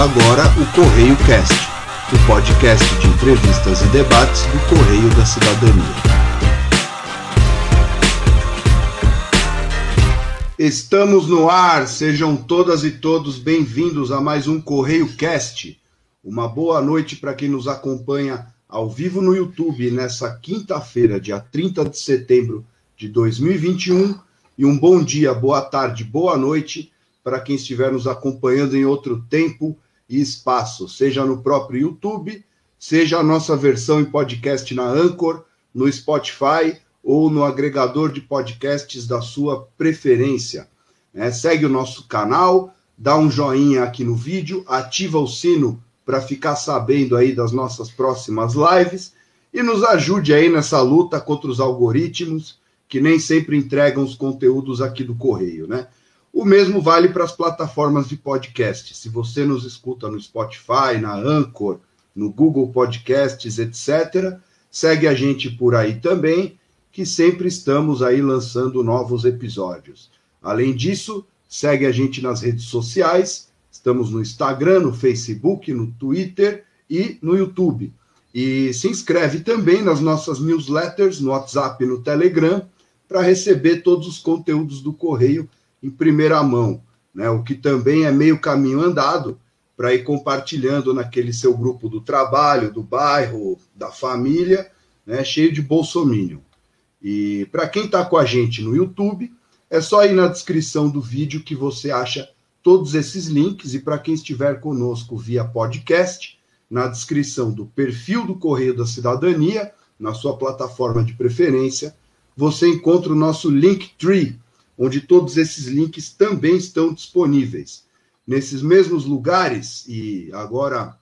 Agora o Correio Cast, o podcast de entrevistas e debates do Correio da Cidadania. Estamos no ar, sejam todas e todos bem-vindos a mais um Correio Cast. Uma boa noite para quem nos acompanha ao vivo no YouTube nessa quinta-feira, dia 30 de setembro de 2021, e um bom dia, boa tarde, boa noite para quem estiver nos acompanhando em outro tempo e espaço, seja no próprio YouTube, seja a nossa versão em podcast na Anchor, no Spotify ou no agregador de podcasts da sua preferência. É, segue o nosso canal, dá um joinha aqui no vídeo, ativa o sino para ficar sabendo aí das nossas próximas lives e nos ajude aí nessa luta contra os algoritmos que nem sempre entregam os conteúdos aqui do Correio, né? O mesmo vale para as plataformas de podcast. Se você nos escuta no Spotify, na Anchor, no Google Podcasts, etc., segue a gente por aí também, que sempre estamos aí lançando novos episódios. Além disso, segue a gente nas redes sociais. Estamos no Instagram, no Facebook, no Twitter e no YouTube. E se inscreve também nas nossas newsletters, no WhatsApp e no Telegram, para receber todos os conteúdos do Correio em primeira mão, né? O que também é meio caminho andado para ir compartilhando naquele seu grupo do trabalho, do bairro, da família, né? Cheio de bolsomínio. E para quem está com a gente no YouTube, é só ir na descrição do vídeo que você acha todos esses links. E para quem estiver conosco via podcast, na descrição do perfil do Correio da Cidadania, na sua plataforma de preferência, você encontra o nosso Linktree, onde todos esses links também estão disponíveis. Nesses mesmos lugares, e agora,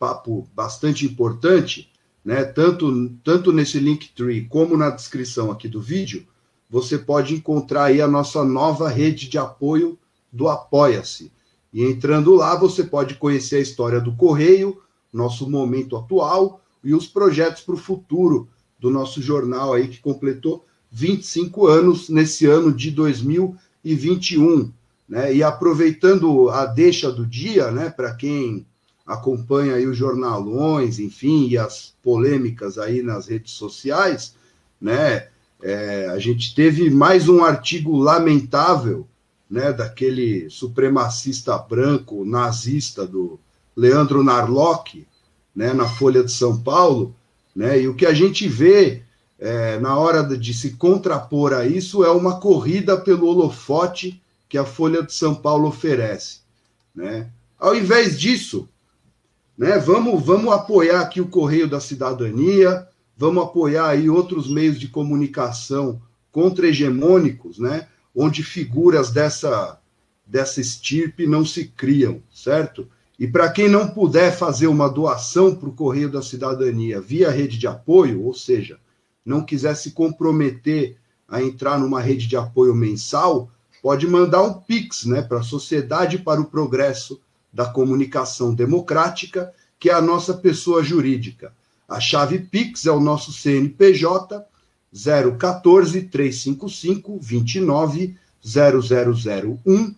papo bastante importante, né, tanto, tanto nesse Linktree como na descrição aqui do vídeo, você pode encontrar aí a nossa nova rede de apoio do Apoia-se. E entrando lá, você pode conhecer a história do Correio, nosso momento atual e os projetos para o futuro do nosso jornal aí que completou 25 anos nesse ano de 2021. Né? E aproveitando a deixa do dia, né, para quem acompanha aí os jornalões, enfim, e as polêmicas aí nas redes sociais, né, é, a gente teve mais um artigo lamentável, né, daquele supremacista branco nazista do Leandro Narlock, né, na Folha de São Paulo, né, e o que a gente vê é, na hora de se contrapor a isso, é uma corrida pelo holofote que a Folha de São Paulo oferece. Né? Ao invés disso, né, vamos, vamos apoiar aqui o Correio da Cidadania, vamos apoiar aí outros meios de comunicação contra-hegemônicos, né, onde figuras dessa, dessa estirpe não se criam, certo? E para quem não puder fazer uma doação para o Correio da Cidadania via rede de apoio, ou seja, não quiser se comprometer a entrar numa rede de apoio mensal, pode mandar um Pix né, para a Sociedade para o Progresso da Comunicação Democrática, que é a nossa pessoa jurídica. A chave Pix é o nosso CNPJ 014 355 29 0001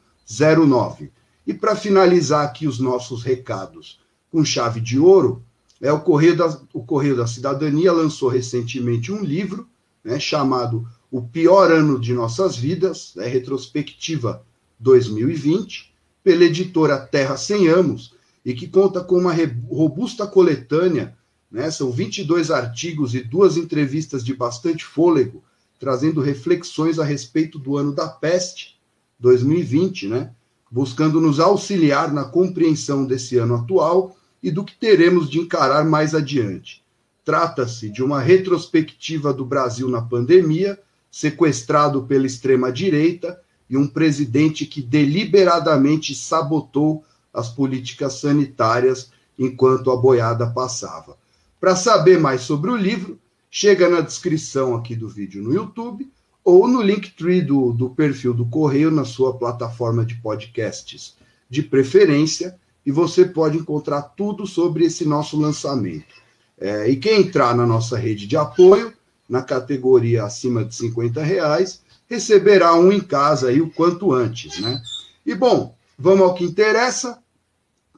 09. E para finalizar aqui os nossos recados com chave de ouro, é, o, Correio da, o Correio da Cidadania lançou recentemente um livro né, chamado O Pior Ano de Nossas Vidas, é, retrospectiva 2020, pela editora Terra Sem Amos, e que conta com uma robusta coletânea, né, são 22 artigos e duas entrevistas de bastante fôlego, trazendo reflexões a respeito do ano da peste, 2020, né, buscando nos auxiliar na compreensão desse ano atual e do que teremos de encarar mais adiante. Trata-se de uma retrospectiva do Brasil na pandemia, sequestrado pela extrema-direita e um presidente que deliberadamente sabotou as políticas sanitárias enquanto a boiada passava. Para saber mais sobre o livro, chega na descrição aqui do vídeo no YouTube ou no Linktree do, do perfil do Correio na sua plataforma de podcasts de preferência e você pode encontrar tudo sobre esse nosso lançamento. É, e quem entrar na nossa rede de apoio, na categoria acima de 50 reais, receberá um em casa aí o quanto antes, né? E bom, vamos ao que interessa.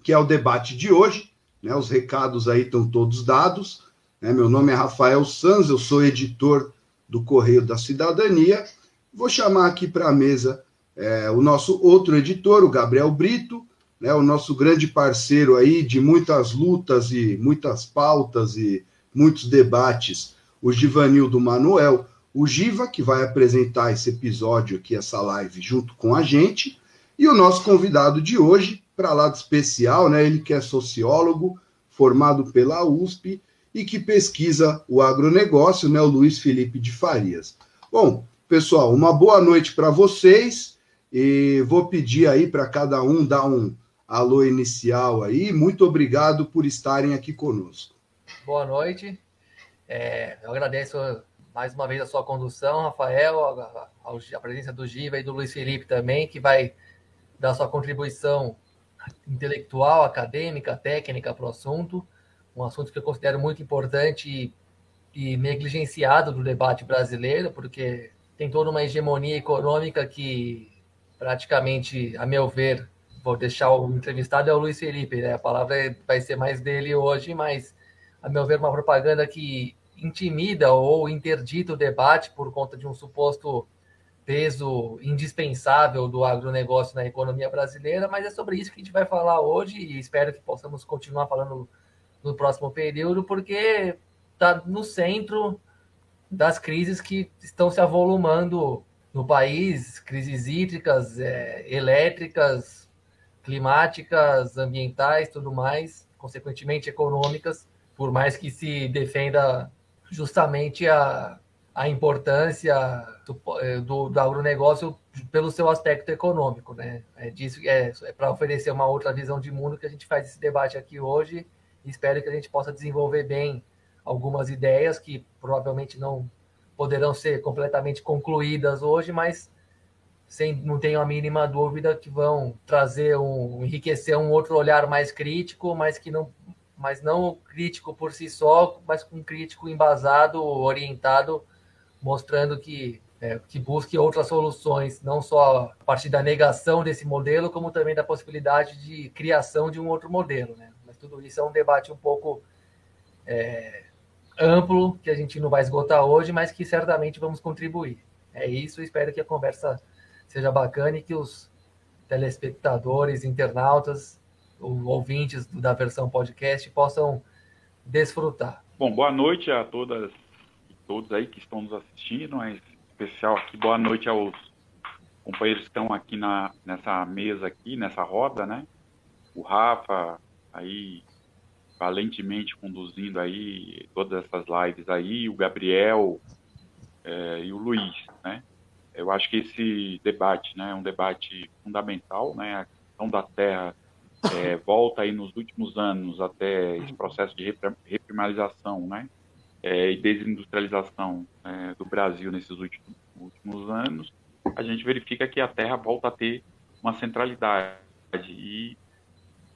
que é o debate de hoje. Né? Os recados aí estão todos dados. Né? Meu nome é Rafael Sanz, eu sou editor do Correio da Cidadania. Vou chamar aqui para a mesa é, o nosso outro editor, o Gabriel Brito, né, o nosso grande parceiro aí de muitas lutas e muitas pautas e muitos debates, o Givanildo Manuel, o Giva, que vai apresentar esse episódio aqui, essa live, junto com a gente, e o nosso convidado de hoje, para lá de especial, né, ele que é sociólogo, formado pela USP e que pesquisa o agronegócio, né, o Luiz Felipe de Farias. Bom, pessoal, uma boa noite para vocês e vou pedir aí para cada um dar um alô inicial aí. Muito obrigado por estarem aqui conosco. Boa noite. É, eu agradeço mais uma vez a sua condução, Rafael, a, a, a, presença do Giva e do Luiz Felipe também, que vai dar sua contribuição intelectual, acadêmica, técnica para o assunto. Um assunto que eu considero muito importante e, e negligenciado do debate brasileiro, porque tem toda uma hegemonia econômica que praticamente, a meu ver, vou deixar o entrevistado é o Luiz Felipe, né? A palavra vai ser mais dele hoje, mas a meu ver uma propaganda que intimida ou interdita o debate por conta de um suposto peso indispensável do agronegócio na economia brasileira, mas é sobre isso que a gente vai falar hoje e espero que possamos continuar falando no próximo período, porque está no centro das crises que estão se avolumando no país, crises hídricas, é, elétricas, climáticas, ambientais, tudo mais, consequentemente econômicas, por mais que se defenda justamente a, a importância do, eh, do, do agronegócio pelo seu aspecto econômico, né? É disso é, é para oferecer uma outra visão de mundo que a gente faz esse debate aqui hoje. Espero que a gente possa desenvolver bem algumas ideias que provavelmente não poderão ser completamente concluídas hoje, mas sem, não tenho a mínima dúvida que vão trazer um enriquecer um outro olhar mais crítico, mas que não mas não crítico por si só, mas com um crítico embasado, orientado, mostrando que é, que busque outras soluções, não só a partir da negação desse modelo, como também da possibilidade de criação de um outro modelo, né? Mas tudo isso é um debate um pouco é, amplo que a gente não vai esgotar hoje, mas que certamente vamos contribuir. É isso. Espero que a conversa seja bacana e que os telespectadores, internautas, ouvintes da versão podcast possam desfrutar. Bom, boa noite a todas e todos aí que estão nos assistindo, mas especial aqui, boa noite aos companheiros que estão aqui na, nessa mesa aqui, nessa roda, né? O Rafa aí valentemente conduzindo aí todas essas lives aí, o Gabriel é, e o Luiz, né? Eu acho que esse debate né, é um debate fundamental, né? A questão da terra é, volta aí nos últimos anos até esse processo de reprimarização, né? É, e desindustrialização é, do Brasil nesses últimos, últimos anos, a gente verifica que a terra volta a ter uma centralidade e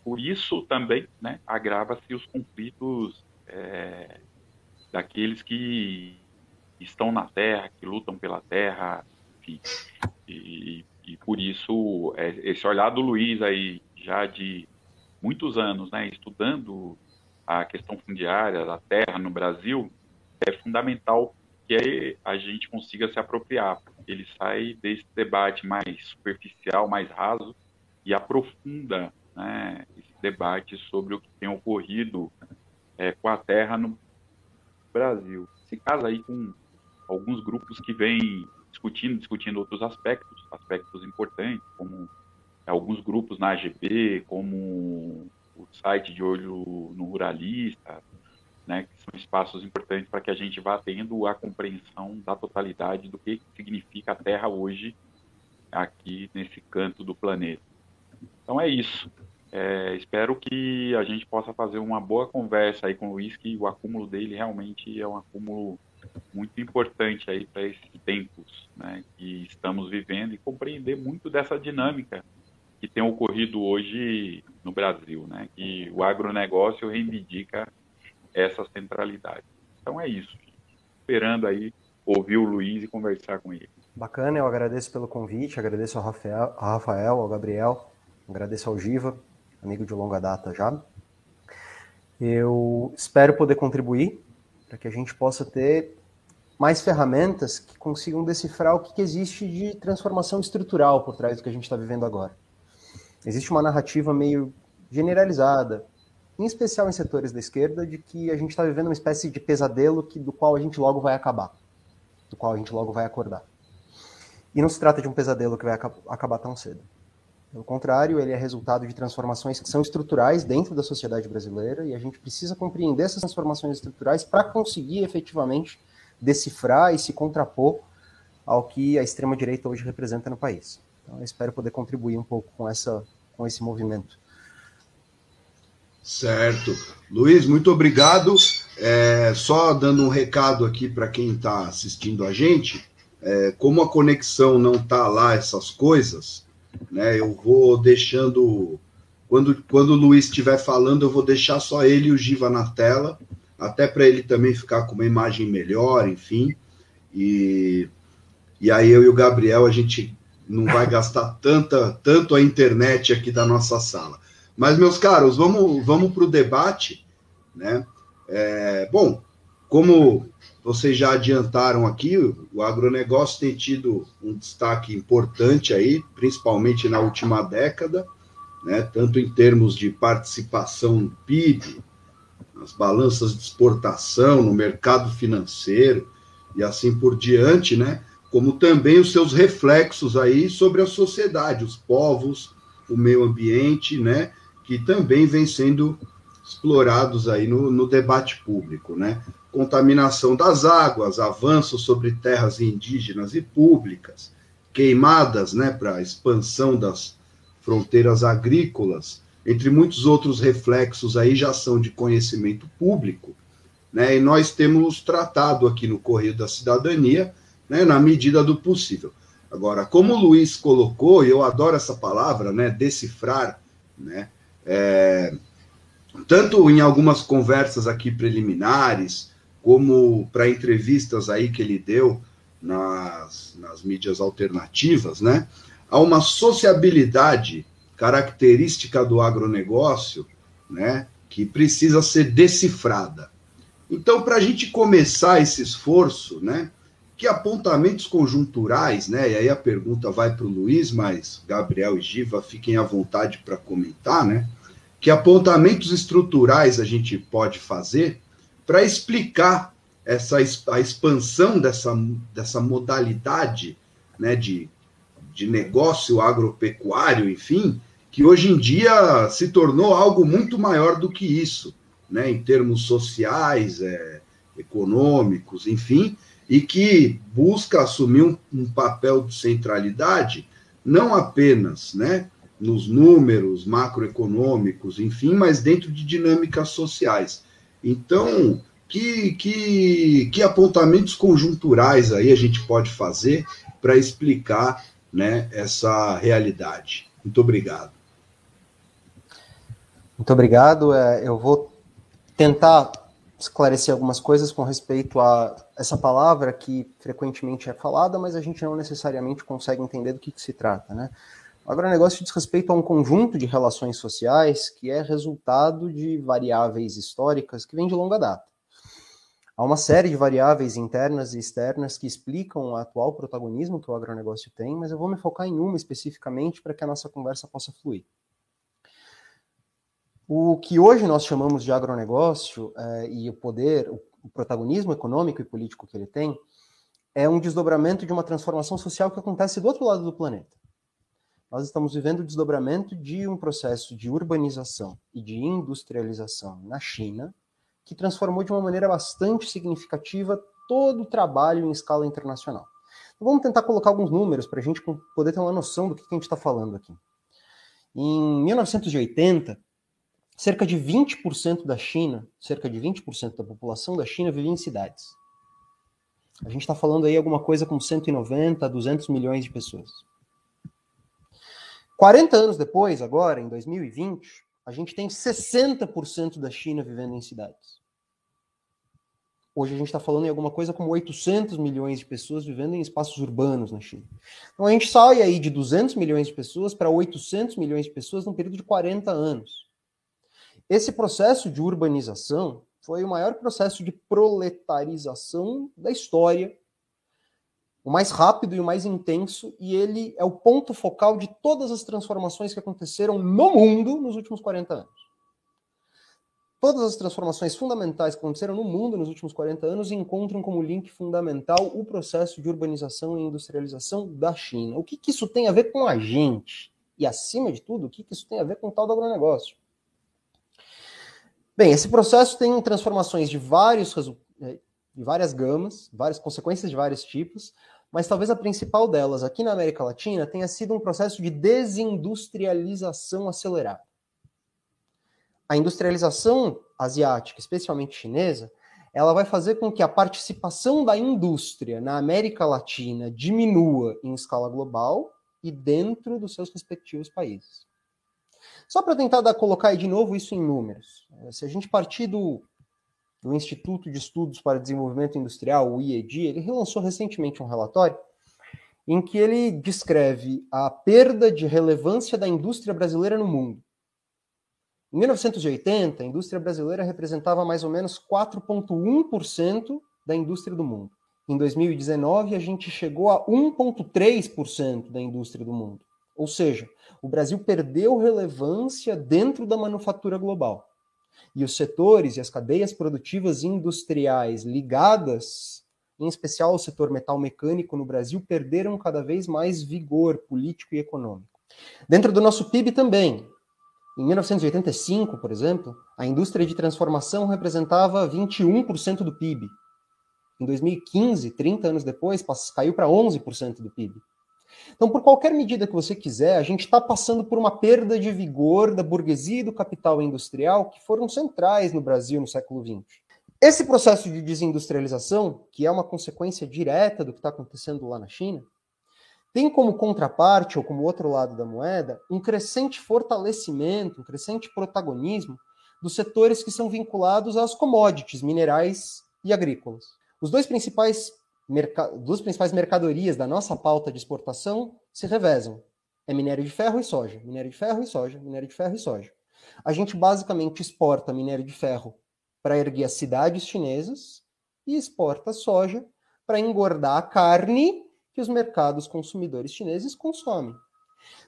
por isso também né, agrava-se os conflitos é, daqueles que estão na terra, que lutam pela terra, enfim. E, e por isso, é, esse olhar do Luiz aí, já de muitos anos, né, estudando a questão fundiária da terra no Brasil, é fundamental que a gente consiga se apropriar. Ele sai desse debate mais superficial, mais raso, e aprofunda né, esse debate sobre o que tem ocorrido é, com a terra no Brasil. Se casa aí com alguns grupos que vêm discutindo, discutindo outros aspectos, aspectos importantes, como alguns grupos na AGB, como o site de olho no ruralista, né, que são espaços importantes para que a gente vá tendo a compreensão da totalidade do que significa a Terra hoje aqui nesse canto do planeta. Então é isso. É, espero que a gente possa fazer uma boa conversa aí com o Luiz, que o acúmulo dele realmente é um acúmulo muito importante aí para esses tempos né, que estamos vivendo e compreender muito dessa dinâmica que tem ocorrido hoje no Brasil, né, que o agronegócio reivindica essa centralidade. Então é isso. Esperando aí ouvir o Luiz e conversar com ele. Bacana, eu agradeço pelo convite, agradeço ao Rafael, ao, Rafael, ao Gabriel, agradeço ao Giva. amigo de longa data já. Eu espero poder contribuir para que a gente possa ter mais ferramentas que consigam decifrar o que existe de transformação estrutural por trás do que a gente está vivendo agora. Existe uma narrativa meio generalizada, em especial em setores da esquerda, de que a gente está vivendo uma espécie de pesadelo que, do qual a gente logo vai acabar, do qual a gente logo vai acordar. E não se trata de um pesadelo que vai acabar tão cedo. Pelo contrário, ele é resultado de transformações que são estruturais dentro da sociedade brasileira e a gente precisa compreender essas transformações estruturais para conseguir efetivamente decifrar e se contrapor ao que a extrema-direita hoje representa no país. Então, espero poder contribuir um pouco com, essa, com esse movimento. Certo. Luiz, muito obrigado. É, só dando um recado aqui para quem está assistindo a gente, é, como a conexão não está lá, essas coisas, né, eu vou deixando. Quando, quando o Luiz estiver falando, eu vou deixar só ele e o Giva na tela até para ele também ficar com uma imagem melhor, enfim. E, e aí eu e o Gabriel, a gente não vai gastar tanta, tanto a internet aqui da nossa sala. Mas, meus caros, vamos, vamos para o debate. Né? É, bom, como vocês já adiantaram aqui, o agronegócio tem tido um destaque importante aí, principalmente na última década, né? tanto em termos de participação no PIB, nas balanças de exportação, no mercado financeiro e assim por diante, né? Como também os seus reflexos aí sobre a sociedade, os povos, o meio ambiente, né? Que também vem sendo explorados aí no, no debate público, né? Contaminação das águas, avanços sobre terras indígenas e públicas, queimadas, né? Para expansão das fronteiras agrícolas, entre muitos outros reflexos aí já são de conhecimento público, né? E nós temos tratado aqui no Correio da Cidadania, né, na medida do possível. Agora, como o Luiz colocou, e eu adoro essa palavra, né, decifrar, né, é, tanto em algumas conversas aqui preliminares, como para entrevistas aí que ele deu nas, nas mídias alternativas, né, há uma sociabilidade característica do agronegócio, né, que precisa ser decifrada. Então, para a gente começar esse esforço, né, que apontamentos conjunturais, né, e aí a pergunta vai para o Luiz, mas Gabriel e Giva fiquem à vontade para comentar, né, que apontamentos estruturais a gente pode fazer para explicar essa a expansão dessa, dessa modalidade né, de, de negócio agropecuário, enfim, que hoje em dia se tornou algo muito maior do que isso, né, em termos sociais, é, econômicos, enfim, e que busca assumir um, um, papel de centralidade não apenas né, nos números macroeconômicos, enfim, mas dentro de dinâmicas sociais. Então, que, que, que apontamentos conjunturais aí a gente pode fazer para explicar né, essa realidade? Muito obrigado. Muito obrigado. É, eu vou tentar esclarecer algumas coisas com respeito a essa palavra que frequentemente é falada, mas a gente não necessariamente consegue entender do que, que se trata, né? O agronegócio diz respeito a um conjunto de relações sociais que é resultado de variáveis históricas que vêm de longa data. Há uma série de variáveis internas e externas que explicam o atual protagonismo que o agronegócio tem, mas eu vou me focar em uma especificamente para que a nossa conversa possa fluir. O que hoje nós chamamos de agronegócio é, e o poder, o, o protagonismo econômico e político que ele tem, é um desdobramento de uma transformação social que acontece do outro lado do planeta. Nós estamos vivendo o desdobramento de um processo de urbanização e de industrialização na China, que transformou de uma maneira bastante significativa todo o trabalho em escala internacional. Então, vamos tentar colocar alguns números para a gente poder ter uma noção do que a gente está falando aqui. Em 1980, cerca de 20% da China, cerca de 20% da população da China vivia em cidades. A gente está falando aí alguma coisa com 190 a 200 milhões de pessoas. 40 anos depois, agora, em 2020, a gente tem 60% da China vivendo em cidades. Hoje a gente está falando em alguma coisa como 800 milhões de pessoas vivendo em espaços urbanos na China. Então a gente sai aí de 200 milhões de pessoas para 800 milhões de pessoas num período de 40 anos. Esse processo de urbanização foi o maior processo de proletarização da história, o mais rápido e o mais intenso, e ele é o ponto focal de todas as transformações que aconteceram no mundo nos últimos 40 anos. Todas as transformações fundamentais que aconteceram no mundo nos últimos 40 anos encontram como link fundamental o processo de urbanização e industrialização da China. O que, que isso tem a ver com a gente? E, acima de tudo, o que, que isso tem a ver com o tal do agronegócio? Bem, esse processo tem transformações de, vários, eh, de várias gamas, várias consequências de vários tipos, mas talvez a principal delas aqui na América Latina tenha sido um processo de desindustrialização acelerada. A industrialização asiática, especialmente chinesa, ela vai fazer com que a participação da indústria na América Latina diminua em escala global e dentro dos seus respectivos países. Só para tentar dar, colocar de novo isso em números. Eh, se a gente partir do, do Instituto de Estudos para Desenvolvimento Industrial, o IED, ele relançou recentemente um relatório em que ele descreve a perda de relevância da indústria brasileira no mundo. Em 1980, a indústria brasileira representava mais ou menos 4,1% da indústria do mundo. Em 2019, a gente chegou a 1,3% da indústria do mundo. Ou seja, o Brasil perdeu relevância dentro da manufatura global. E os setores e as cadeias produtivas industriais ligadas, em especial ao setor metal mecânico no Brasil, perderam cada vez mais vigor político e econômico. Dentro do nosso PIB também, em 1985, por exemplo, a indústria de transformação representava 21% do PIB. Em 2015, 30 anos depois, caiu para 11% do PIB. Então, por qualquer medida que você quiser, a gente está passando por uma perda de vigor da burguesia e do capital industrial que foram centrais no Brasil no século XX. Esse processo de desindustrialização, que é uma consequência direta do que está acontecendo lá na China, tem como contraparte, ou como outro lado da moeda, um crescente fortalecimento, um crescente protagonismo dos setores que são vinculados às commodities, minerais e agrícolas. Os dois principais duas principais mercadorias da nossa pauta de exportação se revezam. É minério de ferro e soja, minério de ferro e soja, minério de ferro e soja. A gente basicamente exporta minério de ferro para erguer as cidades chinesas e exporta soja para engordar a carne que os mercados consumidores chineses consomem.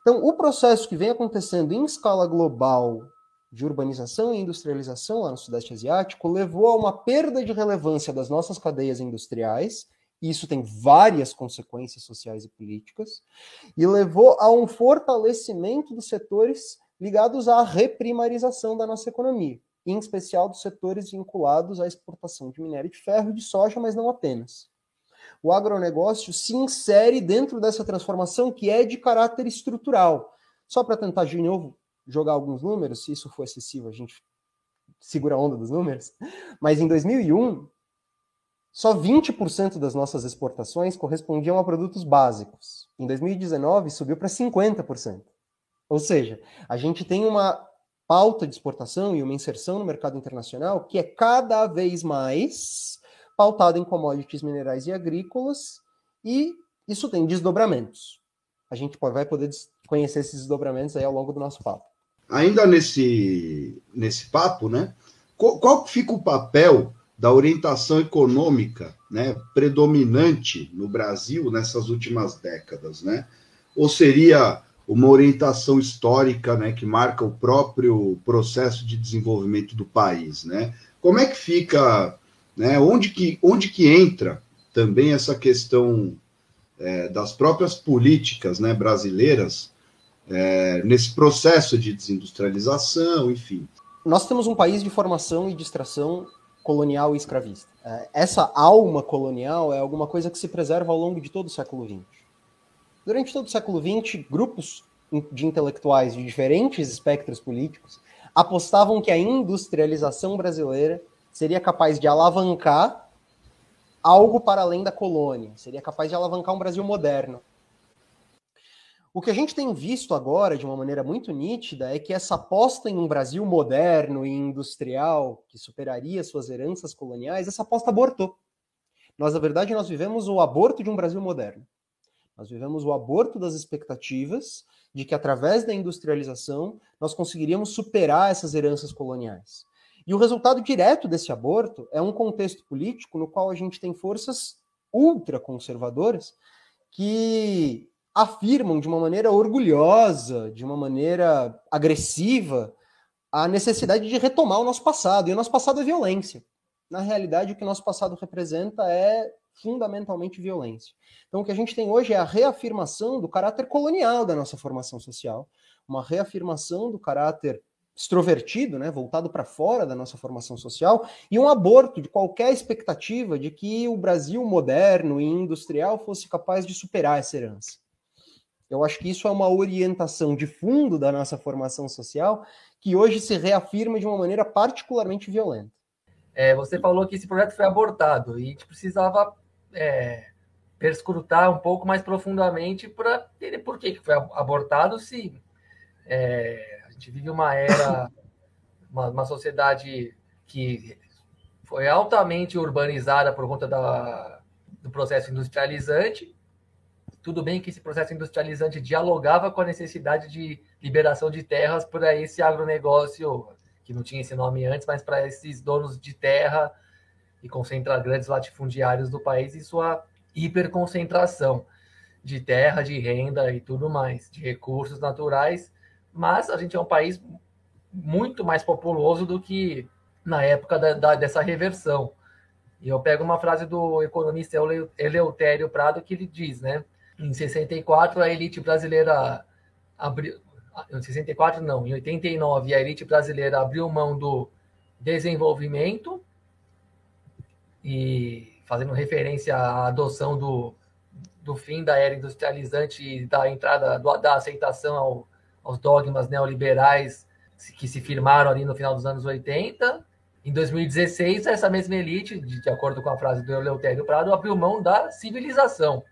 Então, o processo que vem acontecendo em escala global de urbanização e industrialização lá no Sudeste Asiático levou a uma perda de relevância das nossas cadeias industriais, isso tem várias consequências sociais e políticas, e levou a um fortalecimento dos setores ligados à reprimarização da nossa economia, em especial dos setores vinculados à exportação de minério de ferro e de soja, mas não apenas o agronegócio se insere dentro dessa transformação que é de caráter estrutural. Só para tentar de novo jogar alguns números, se isso for excessivo, a gente segura a onda dos números. Mas em 2001, só 20% das nossas exportações correspondiam a produtos básicos. Em 2019, subiu para 50%. Ou seja, a gente tem uma pauta de exportação e uma inserção no mercado internacional que é cada vez mais pautado em commodities minerais e agrícolas, e isso tem desdobramentos. A gente vai poder conhecer esses desdobramentos aí ao longo do nosso papo. Ainda nesse, nesse papo, né? Qual, qual fica o papel da orientação econômica né, predominante no Brasil nessas últimas décadas, né? Ou seria uma orientação histórica, né, que marca o próprio processo de desenvolvimento do país, né? Como é que fica né? Onde, que, onde que entra também essa questão é, das próprias políticas né, brasileiras é, nesse processo de desindustrialização, enfim? Nós temos um país de formação e distração colonial e escravista. É, essa alma colonial é alguma coisa que se preserva ao longo de todo o século XX. Durante todo o século XX, grupos de intelectuais de diferentes espectros políticos apostavam que a industrialização brasileira seria capaz de alavancar algo para além da colônia, seria capaz de alavancar um Brasil moderno. O que a gente tem visto agora, de uma maneira muito nítida, é que essa aposta em um Brasil moderno e industrial, que superaria suas heranças coloniais, essa aposta abortou. Nós, na verdade, nós vivemos o aborto de um Brasil moderno. Nós vivemos o aborto das expectativas de que, através da industrialização, nós conseguiríamos superar essas heranças coloniais. E o resultado direto desse aborto é um contexto político no qual a gente tem forças ultraconservadoras que afirmam de uma maneira orgulhosa, de uma maneira agressiva, a necessidade de retomar o nosso passado. E o nosso passado é violência. Na realidade, o que o nosso passado representa é fundamentalmente violência. Então, o que a gente tem hoje é a reafirmação do caráter colonial da nossa formação social, uma reafirmação do caráter extrovertido, né, voltado para fora da nossa formação social, e um aborto de qualquer expectativa de que o Brasil moderno e industrial fosse capaz de superar essa herança. Eu acho que isso é uma orientação de fundo da nossa formação social que hoje se reafirma de uma maneira particularmente violenta. É, você falou que esse projeto foi abortado e a gente precisava é, perscrutar um pouco mais profundamente para entender por que, foi abortado, se é, a gente vive uma era, uma, uma sociedade que foi altamente urbanizada por conta da, do processo industrializante, tudo bem que esse processo industrializante dialogava com a necessidade de liberação de terras para esse agronegócio, que não tinha esse nome antes, mas para esses donos de terra e concentrar grandes latifundiários do país e sua hiperconcentração de terra, de renda e tudo mais, de recursos naturais. Mas a gente é um país muito mais populoso do que na época da, da, dessa reversão. E eu pego uma frase do economista Eleutério Prado que ele diz, né? Em 64, a elite brasileira abriu. Em 64, não, em 89, a elite brasileira abriu mão do desenvolvimento e fazendo referência à adoção do, do fim da era industrializante e da entrada, do, da aceitação ao, aos dogmas neoliberais que se firmaram ali no final dos anos 80. Em 2016, essa mesma elite, de, de acordo com a frase do Eleutério Prado, abriu mão da civilização.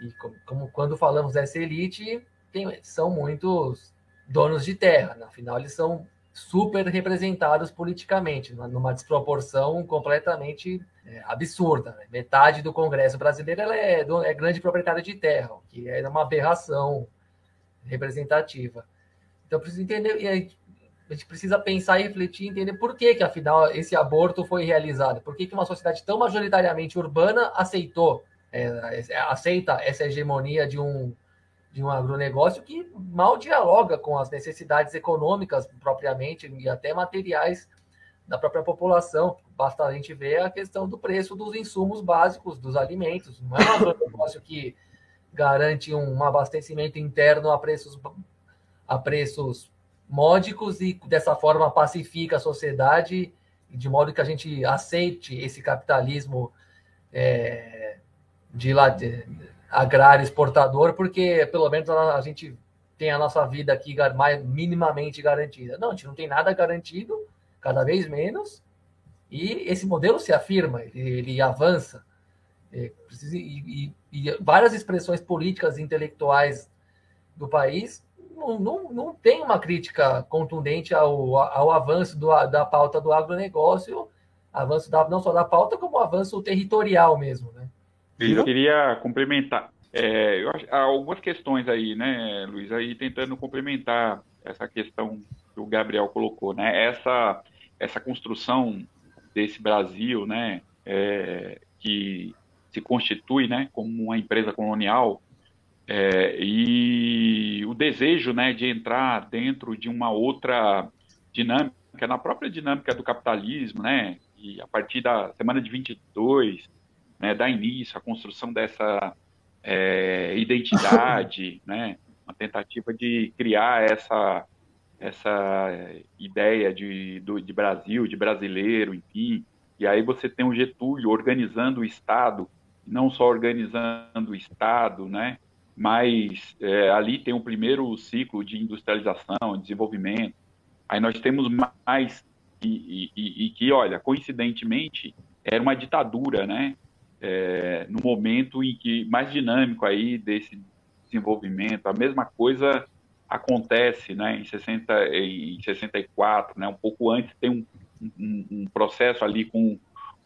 E como, como quando falamos dessa elite, tem, são muitos donos de terra. Né? Afinal, eles são super representados politicamente, numa desproporção completamente é, absurda. Né? Metade do Congresso brasileiro é, é grande proprietária de terra, o que é uma aberração representativa. Então, preciso entender, e a gente precisa pensar e refletir e entender por que, que afinal, esse aborto foi realizado. Por que, que uma sociedade tão majoritariamente urbana aceitou é, aceita essa hegemonia de um, de um agronegócio que mal dialoga com as necessidades econômicas propriamente e até materiais da própria população. Basta a gente ver a questão do preço dos insumos básicos, dos alimentos. Não é um agronegócio que garante um abastecimento interno a preços, a preços módicos e dessa forma pacifica a sociedade de modo que a gente aceite esse capitalismo é, de, lá, de agrário exportador, porque pelo menos a, gente tem a nossa vida aqui mais, minimamente garantida. Não, a gente não tem nada garantido, cada vez menos, e esse modelo se afirma, ele, ele avança. É, e, e, e, várias expressões políticas e intelectuais do país não, não, não tem uma crítica contundente ao, ao avanço do, da pauta do agronegócio, avanço da, não só da pauta, como avanço territorial mesmo, né? Eu queria complementar. É, eu acho, há algumas questões aí, né, Luiz, aí tentando complementar essa questão que o Gabriel colocou, né? Essa, essa construção desse Brasil, né, é, que se constitui, né, como uma empresa colonial, é, e o desejo, né, de entrar dentro de uma outra dinâmica, na própria dinâmica do capitalismo, né, e a partir da semana de 22, né, dar início à construção dessa é, identidade, né, uma tentativa de criar essa, essa ideia de, do, de Brasil, de brasileiro, enfim. E aí você tem o Getúlio organizando o Estado, não só organizando o Estado, né, mas é, ali tem o primeiro ciclo de industrialização, desenvolvimento. Aí nós temos mais e, e, e, que, olha, coincidentemente, era uma ditadura, né? É, no momento em que mais dinâmico aí desse desenvolvimento. A mesma coisa acontece né, em, 60, em 64, né, um pouco antes tem um, um, um processo ali com,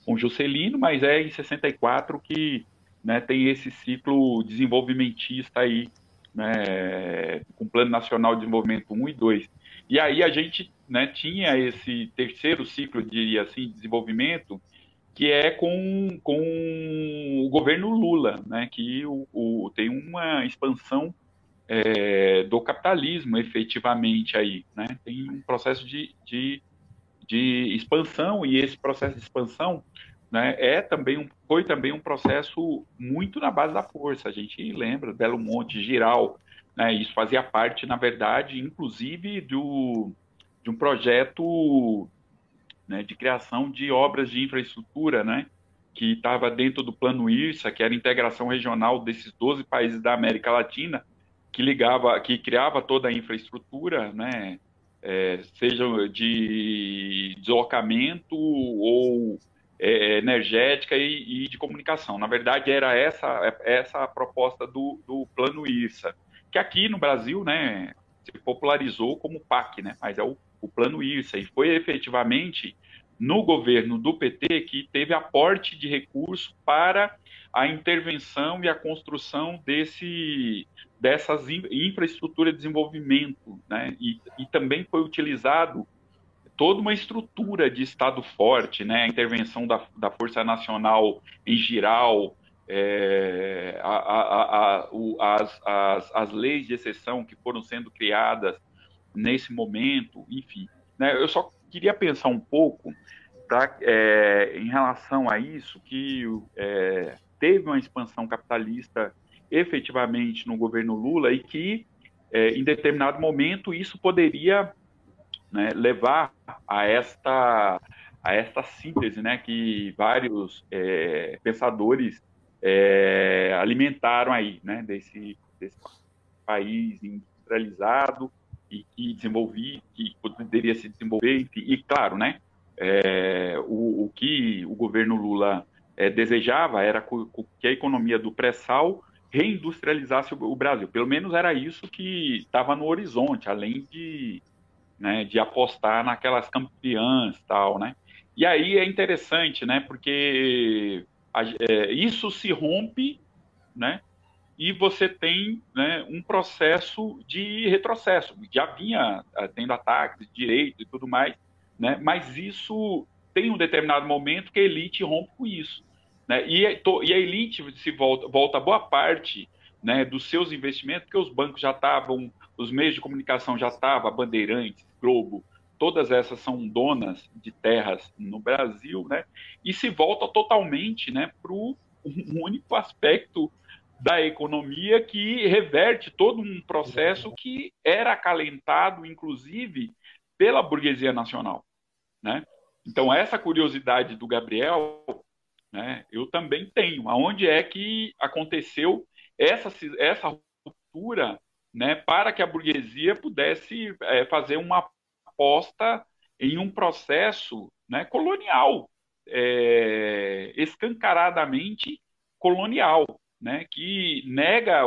com Juscelino, mas é em 64 que né, tem esse ciclo desenvolvimentista aí, né, com o Plano Nacional de Desenvolvimento 1 e 2. E aí a gente né, tinha esse terceiro ciclo, assim, de desenvolvimento, que é com, com o governo Lula, né, que o, o tem uma expansão é, do capitalismo efetivamente aí, né, tem um processo de, de, de expansão e esse processo de expansão né, é também um, foi também um processo muito na base da força. A gente lembra Belo Monte, Giral, né, isso fazia parte, na verdade, inclusive do, de um projeto né, de criação de obras de infraestrutura, né, que estava dentro do plano IRSA, que era a integração regional desses 12 países da América Latina, que ligava, que criava toda a infraestrutura, né, é, seja de deslocamento ou é, energética e, e, de comunicação. Na verdade, era essa, essa a proposta do, do plano IRSA, que aqui no Brasil né, se popularizou como PAC, né, mas é o, o plano IRSA, e foi efetivamente no governo do PT que teve aporte de recursos para a intervenção e a construção desse, dessas infraestruturas de desenvolvimento, né? E, e também foi utilizado toda uma estrutura de Estado forte, né? A intervenção da, da Força Nacional em geral, é, a, a, a, o, as, as, as leis de exceção que foram sendo criadas nesse momento, enfim. Né? Eu só queria pensar um pouco pra, é, em relação a isso, que é, teve uma expansão capitalista efetivamente no governo Lula e que, é, em determinado momento, isso poderia né, levar a esta, a esta síntese né, que vários é, pensadores é, alimentaram aí, né, desse, desse país industrializado e que desenvolvi, que poderia se desenvolver, enfim, e claro, né, é, o, o, que o governo Lula é, desejava era que a economia do pré-sal reindustrializasse o, o Brasil. Pelo menos era isso que estava no horizonte, além de né, de apostar naquelas campeãs tal, né? E aí é interessante, né? Porque a, é, isso se rompe, né? E você tem né, um processo de retrocesso. Já vinha é, tendo ataques, direitos e tudo mais, né? Mas isso tem um determinado momento que a elite rompe com isso, né? E, e a elite se volta, volta boa parte né, dos seus investimentos, porque os bancos já estavam, os meios de comunicação já estavam, Bandeirantes, Globo, todas essas são donas de terras no Brasil, né? E se volta totalmente, né, para o um único aspecto da economia que reverte todo um processo que era acalentado, inclusive, pela burguesia nacional, né? Então essa curiosidade do Gabriel, né? Eu também tenho. Aonde é que aconteceu essa essa ruptura né, para que a burguesia pudesse é, fazer uma aposta em um processo né, colonial, é, escancaradamente colonial, né, que nega,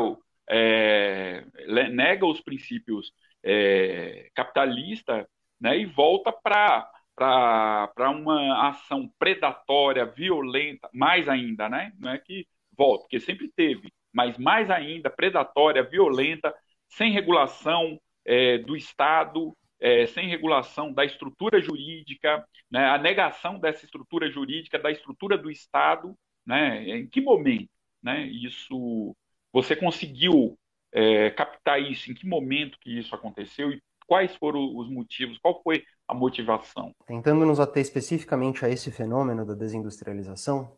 é, nega os princípios é, capitalistas né, e volta para para uma ação predatória, violenta, mais ainda, né? Não é que volta, porque sempre teve, mas mais ainda predatória, violenta, sem regulação é, do Estado, é, sem regulação da estrutura jurídica, né, a negação dessa estrutura jurídica, da estrutura do Estado, né, em que momento né, isso você conseguiu é, captar isso, em que momento que isso aconteceu e quais foram os motivos, qual foi a motivação? Tentando nos ater especificamente a esse fenômeno da desindustrialização,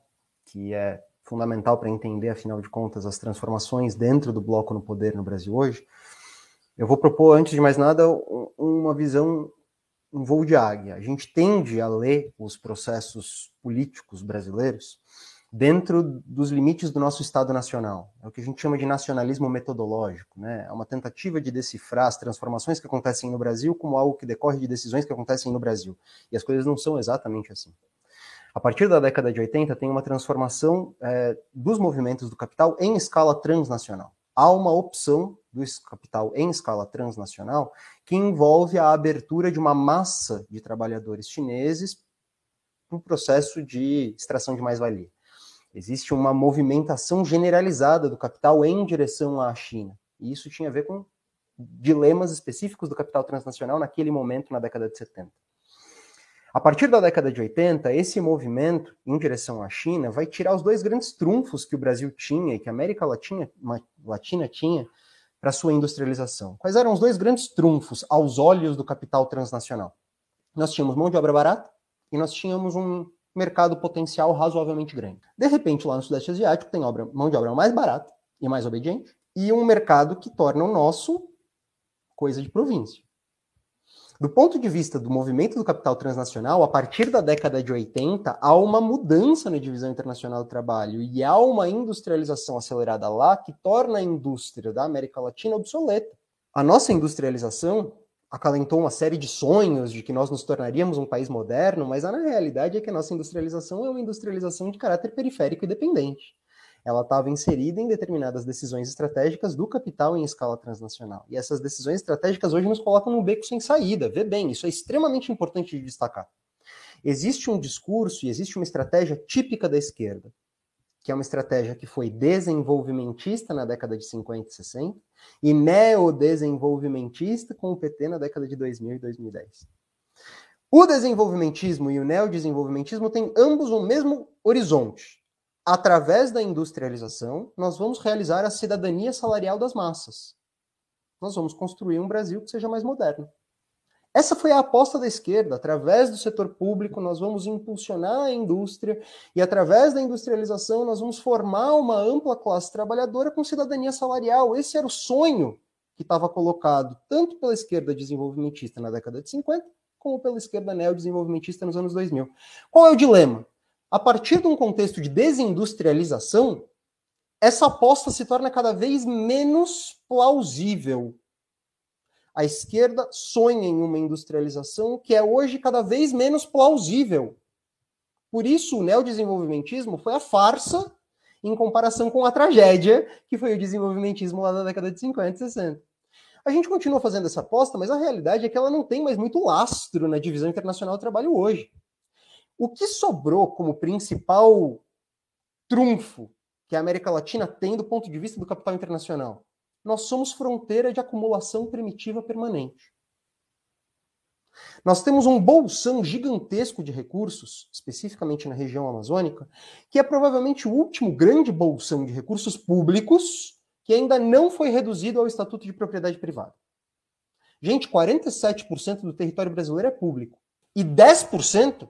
que é fundamental para entender, afinal de contas, as transformações dentro do bloco no poder no Brasil hoje, eu vou propor, antes de mais nada, uma visão, um voo de águia. A gente tende a ler os processos políticos brasileiros dentro dos limites do nosso Estado Nacional. É o que a gente chama de nacionalismo metodológico. Né? É uma tentativa de decifrar as transformações que acontecem no Brasil como algo que decorre de decisões que acontecem no Brasil. E as coisas não são exatamente assim. A partir da década de 80, tem uma transformação é, dos movimentos do capital em escala transnacional. há uma opção do capital em escala transnacional que envolve a abertura de uma massa de trabalhadores chineses para o processo de extração de mais-valia. Existe uma movimentação generalizada do capital em direção à China. E isso tinha a ver com dilemas específicos do capital transnacional naquele momento, na década de 70. A partir da década de 80, esse movimento em direção à China vai tirar os dois grandes trunfos que o Brasil tinha e que a América Latina, Latina tinha para sua industrialização. Quais eram os dois grandes trunfos aos olhos do capital transnacional? Nós tínhamos mão de obra barata e nós tínhamos um mercado potencial razoavelmente grande. De repente, lá no Sudeste Asiático, tem obra, mão de obra mais barata e mais obediente, e um mercado que torna o nosso coisa de província. Do ponto de vista do movimento do capital transnacional, a partir da década de 80, há uma mudança na divisão internacional do trabalho e há uma industrialização acelerada lá que torna a indústria da América Latina obsoleta. A nossa industrialização acalentou uma série de sonhos de que nós nos tornaríamos um país moderno, mas a realidade é que a nossa industrialização é uma industrialização de caráter periférico e dependente ela estava inserida em determinadas decisões estratégicas do capital em escala transnacional. E essas decisões estratégicas hoje nos colocam num beco sem saída. Vê bem, isso é extremamente importante de destacar. Existe um discurso e existe uma estratégia típica da esquerda, que é uma estratégia que foi desenvolvimentista na década de 50 e 60 e neodesenvolvimentista com o PT na década de 2000 e 2010. O desenvolvimentismo e o neodesenvolvimentismo têm ambos o mesmo horizonte, através da industrialização, nós vamos realizar a cidadania salarial das massas. Nós vamos construir um Brasil que seja mais moderno. Essa foi a aposta da esquerda. Através do setor público, nós vamos impulsionar a indústria e, através da industrialização, nós vamos formar uma ampla classe trabalhadora com cidadania salarial. Esse era o sonho que estava colocado tanto pela esquerda desenvolvimentista na década de 50, como pela esquerda neodesenvolvimentista nos anos 2000. Qual é o dilema? a partir de um contexto de desindustrialização, essa aposta se torna cada vez menos plausível. A esquerda sonha em uma industrialização que é hoje cada vez menos plausível. Por isso, o neodesenvolvimentismo foi a farsa em comparação com a tragédia que foi o desenvolvimentismo lá da década de 50 e 60. A gente continua fazendo essa aposta, mas a realidade é que ela não tem mais muito lastro na divisão internacional do trabalho hoje. O que sobrou como principal trunfo que a América Latina tem do ponto de vista do capital internacional? Nós somos fronteira de acumulação primitiva permanente. Nós temos um bolsão gigantesco de recursos, especificamente na região amazônica, que é provavelmente o último grande bolsão de recursos públicos que ainda não foi reduzido ao Estatuto de Propriedade Privada. Gente, 47% do território brasileiro é público. E 10%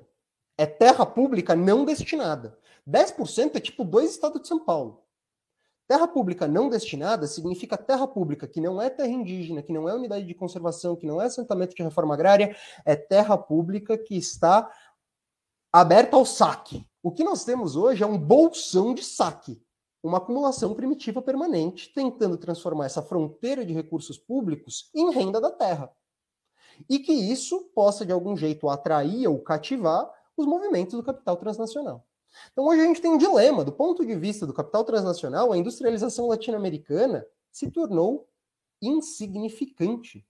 é terra pública não destinada. 10% é tipo dois estados de São Paulo. Terra pública não destinada significa terra pública que não é terra indígena, que não é unidade de conservação, que não é assentamento de reforma agrária, é terra pública que está aberta ao saque. O que nós temos hoje é um bolsão de saque, uma acumulação primitiva permanente, tentando transformar essa fronteira de recursos públicos em renda da terra. E que isso possa, de algum jeito, atrair ou cativar os movimentos do capital transnacional. Então hoje a gente tem um dilema. Do ponto de vista do capital transnacional, a industrialização latino-americana se tornou insignificante.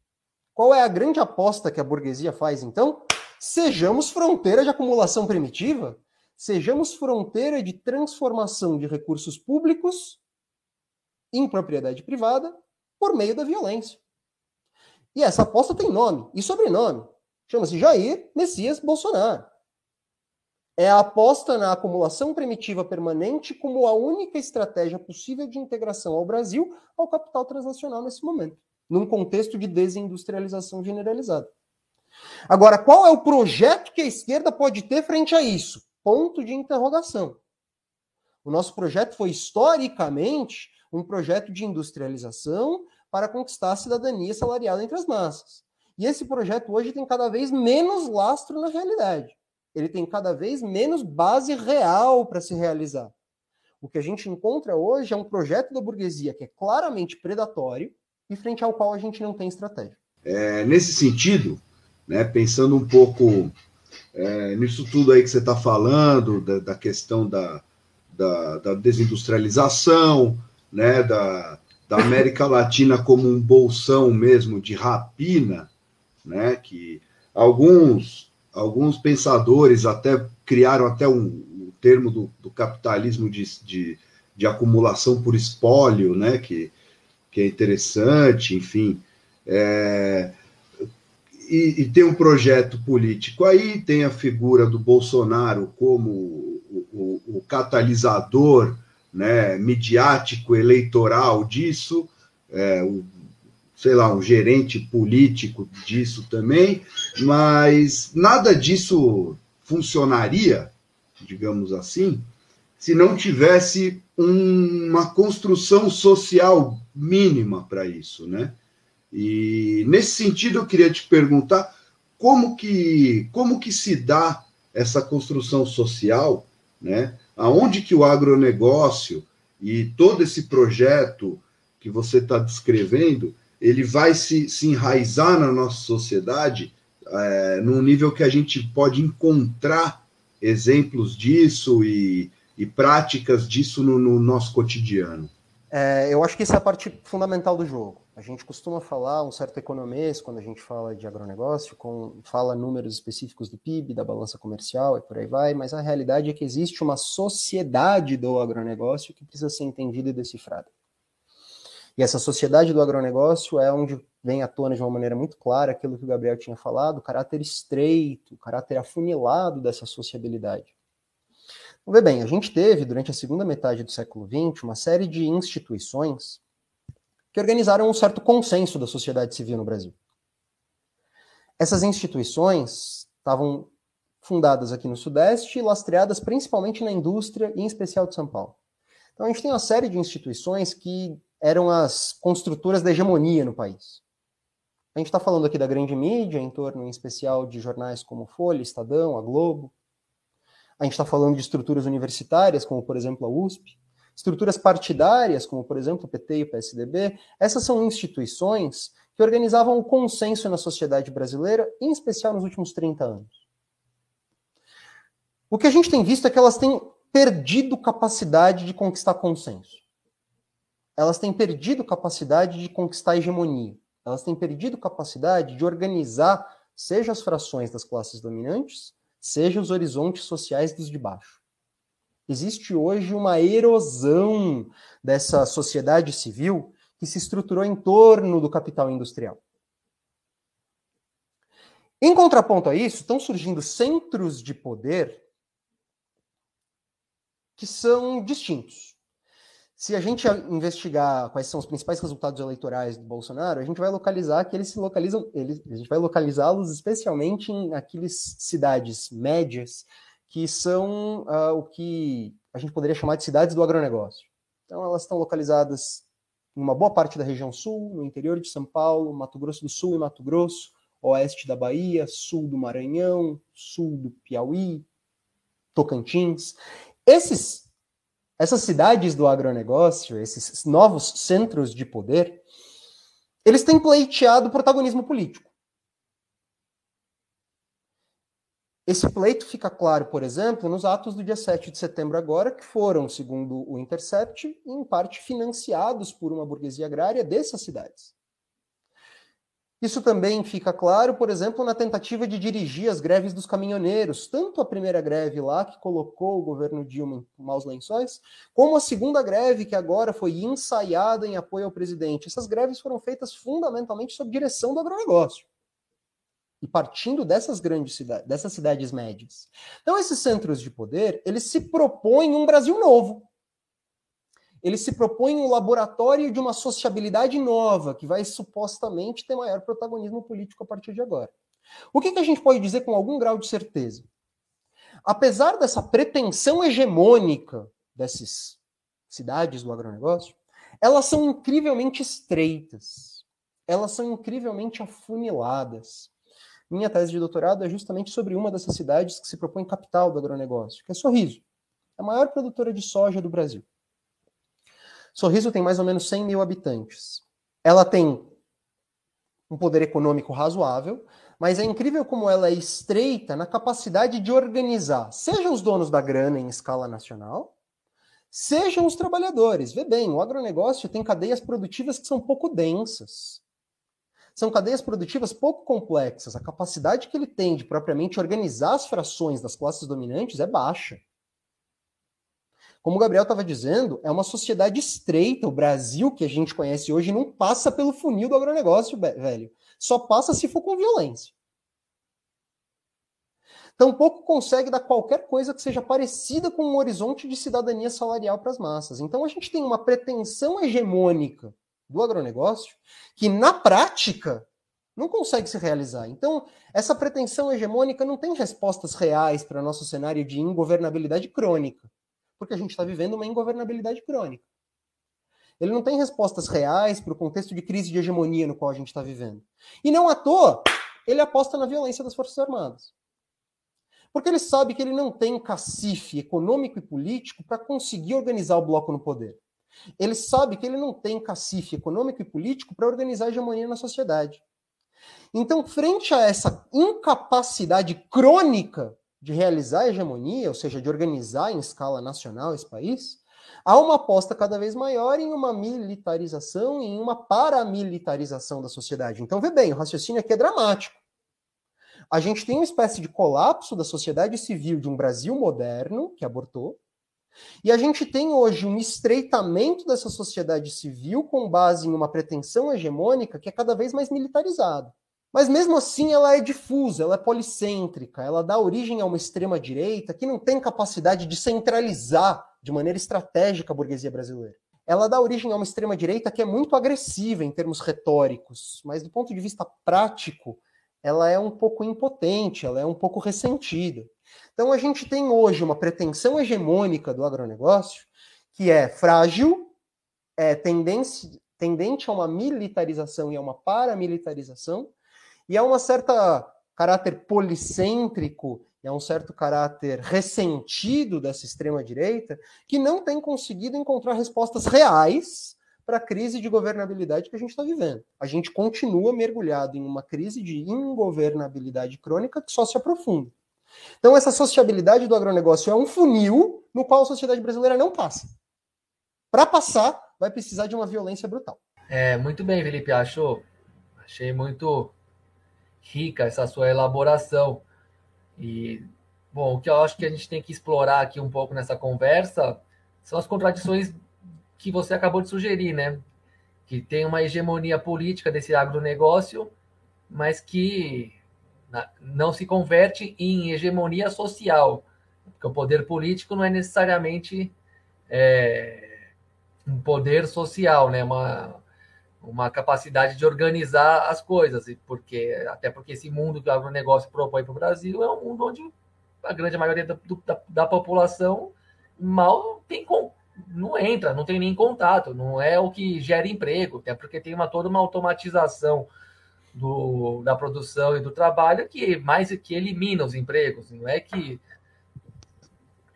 Qual é a grande aposta que a burguesia faz, então? Sejamos fronteira de acumulação primitiva, sejamos fronteira de transformação de recursos públicos em propriedade privada por meio da violência. E essa aposta tem nome e sobrenome. Chama-se Jair Messias Bolsonaro é a aposta na acumulação primitiva permanente como a única estratégia possível de integração ao Brasil ao capital transnacional nesse momento, num contexto de desindustrialização generalizada. Agora, qual é o projeto que a esquerda pode ter frente a isso? Ponto de interrogação. O nosso projeto foi historicamente um projeto de industrialização para conquistar a cidadania salarial entre as massas. E esse projeto hoje tem cada vez menos lastro na realidade ele tem cada vez menos base real para se realizar. O que a gente encontra hoje é um projeto da burguesia que é claramente predatório e frente ao qual a gente não tem estratégia. É, nesse sentido, né, pensando um pouco é, nisso tudo aí que você está falando, da, da questão da, da, da, desindustrialização, né, da, da América Latina como um bolsão mesmo de rapina, né? Que alguns alguns pensadores até criaram até um, um termo do, do capitalismo de, de, de, acumulação por espólio, né? Que, que é interessante, enfim. É, e, e, tem um projeto político aí, tem a figura do Bolsonaro como o, o, o catalisador né, midiático eleitoral disso, é, um, sei lá, um gerente político disso também, mas nada disso funcionaria, digamos assim, se não tivesse um, uma construção social mínima para isso, né? E nesse sentido eu queria te perguntar como que como que se dá essa construção social, né? Aonde que o agronegócio e todo esse projeto que você está descrevendo, ele vai se, se enraizar na nossa sociedade é, num nível que a gente pode encontrar exemplos disso e, e práticas disso no, no nosso cotidiano. É, eu acho que isso é a parte fundamental do jogo. A gente costuma falar, um certo economês, quando a gente fala de agronegócio, com, fala números específicos do PIB, da balança comercial e por aí vai, mas a realidade é que existe uma sociedade do agronegócio que precisa ser entendida e decifrada. E essa sociedade do agronegócio é onde vem à tona de uma maneira muito clara aquilo que o Gabriel tinha falado, o caráter estreito, o caráter afunilado dessa sociabilidade. Vamos ver bem, a gente teve, durante a segunda metade do século XX, uma série de instituições que organizaram um certo consenso da sociedade civil no Brasil. Essas instituições estavam fundadas aqui no Sudeste e lastreadas principalmente na indústria, e em especial de São Paulo. Então a gente tem uma série de instituições que eram as construtoras da hegemonia no país. A gente está falando aqui da grande mídia, em torno em especial de jornais como Folha, Estadão, a Globo. A gente está falando de estruturas universitárias, como por exemplo a USP. Estruturas partidárias, como por exemplo o PT e o PSDB, essas são instituições que organizavam o consenso na sociedade brasileira, em especial nos últimos 30 anos. O que a gente tem visto é que elas têm perdido capacidade de conquistar consenso. Elas têm perdido capacidade de conquistar hegemonia. Elas têm perdido capacidade de organizar, seja as frações das classes dominantes, seja os horizontes sociais dos de baixo existe hoje uma erosão dessa sociedade civil que se estruturou em torno do capital industrial. Em contraponto a isso, estão surgindo centros de poder que são distintos. Se a gente investigar quais são os principais resultados eleitorais do Bolsonaro, a gente vai localizar que eles se localizam, eles, a gente vai localizá-los especialmente em aquelas cidades médias que são uh, o que a gente poderia chamar de cidades do agronegócio. Então, elas estão localizadas em uma boa parte da região sul, no interior de São Paulo, Mato Grosso do Sul e Mato Grosso, oeste da Bahia, sul do Maranhão, sul do Piauí, Tocantins. Esses, essas cidades do agronegócio, esses novos centros de poder, eles têm pleiteado protagonismo político. Esse pleito fica claro, por exemplo, nos atos do dia 7 de setembro agora, que foram, segundo o Intercept, em parte financiados por uma burguesia agrária dessas cidades. Isso também fica claro, por exemplo, na tentativa de dirigir as greves dos caminhoneiros, tanto a primeira greve lá, que colocou o governo Dilma em maus lençóis, como a segunda greve, que agora foi ensaiada em apoio ao presidente. Essas greves foram feitas fundamentalmente sob direção do agronegócio e partindo dessas grandes cidades, dessas cidades médias. Então, esses centros de poder, eles se propõem um Brasil novo. Eles se propõem um laboratório de uma sociabilidade nova, que vai supostamente ter maior protagonismo político a partir de agora. O que, que a gente pode dizer com algum grau de certeza? Apesar dessa pretensão hegemônica dessas cidades do agronegócio, elas são incrivelmente estreitas, elas são incrivelmente afuniladas. Minha tese de doutorado é justamente sobre uma dessas cidades que se propõe capital do agronegócio, que é Sorriso, a maior produtora de soja do Brasil. Sorriso tem mais ou menos 100 mil habitantes. Ela tem um poder econômico razoável, mas é incrível como ela é estreita na capacidade de organizar, seja os donos da grana em escala nacional, sejam os trabalhadores. Vê bem, o agronegócio tem cadeias produtivas que são pouco densas. São cadeias produtivas pouco complexas. A capacidade que ele tem de propriamente organizar as frações das classes dominantes é baixa. Como o Gabriel estava dizendo, é uma sociedade estreita. O Brasil que a gente conhece hoje não passa pelo funil do agronegócio, velho. Só passa se for com violência. Tampouco consegue dar qualquer coisa que seja parecida com um horizonte de cidadania salarial para as massas. Então a gente tem uma pretensão hegemônica do agronegócio que, na prática, não consegue se realizar. Então, essa pretensão hegemônica não tem respostas reais para nosso cenário de ingovernabilidade crônica, porque a gente está vivendo uma ingovernabilidade crônica. Ele não tem respostas reais para o contexto de crise de hegemonia no qual a gente está vivendo. E não à toa, ele aposta na violência das Forças Armadas. Porque ele sabe que ele não tem cacife econômico e político para conseguir organizar o bloco no poder. Ele sabe que ele não tem cacife econômico e político para organizar a hegemonia na sociedade. Então, frente a essa incapacidade crônica de realizar a hegemonia, ou seja, de organizar em escala nacional esse país, há uma aposta cada vez maior em uma militarização e em uma paramilitarização da sociedade. Então, vê bem, o raciocínio aqui é dramático a gente tem uma espécie de colapso da sociedade civil de um Brasil moderno, que abortou, e a gente tem hoje um estreitamento dessa sociedade civil com base em uma pretensão hegemônica que é cada vez mais militarizada. Mas mesmo assim ela é difusa, ela é policêntrica, ela dá origem a uma extrema-direita que não tem capacidade de centralizar de maneira estratégica a burguesia brasileira. Ela dá origem a uma extrema-direita que é muito agressiva em termos retóricos, mas do ponto de vista prático, ela é um pouco impotente, ela é um pouco ressentida. Então a gente tem hoje uma pretensão hegemônica do agronegócio que é frágil, é tendente, tendente a uma militarização e a uma paramilitarização, e a uma certa caráter policêntrico e a um certo caráter ressentido dessa extrema direita que não tem conseguido encontrar respostas reais para a crise de governabilidade que a gente está vivendo. A gente continua mergulhado em uma crise de ingovernabilidade crônica que só se aprofunda. Então, essa sociabilidade do agronegócio é um funil no qual a sociedade brasileira não passa. Para passar, vai precisar de uma violência brutal. É, muito bem, Felipe. Acho, achei muito rica essa sua elaboração. E, bom, o que eu acho que a gente tem que explorar aqui um pouco nessa conversa são as contradições que você acabou de sugerir, né? Que tem uma hegemonia política desse agronegócio, mas que não se converte em hegemonia social, porque o poder político não é necessariamente é, um poder social, né? Uma, uma capacidade de organizar as coisas, porque até porque esse mundo que o agronegócio propõe para o Brasil é um mundo onde a grande maioria da, da, da população mal tem, não entra, não tem nem contato, não é o que gera emprego, até porque tem uma, toda uma automatização do, da produção e do trabalho que mais que elimina os empregos, não é que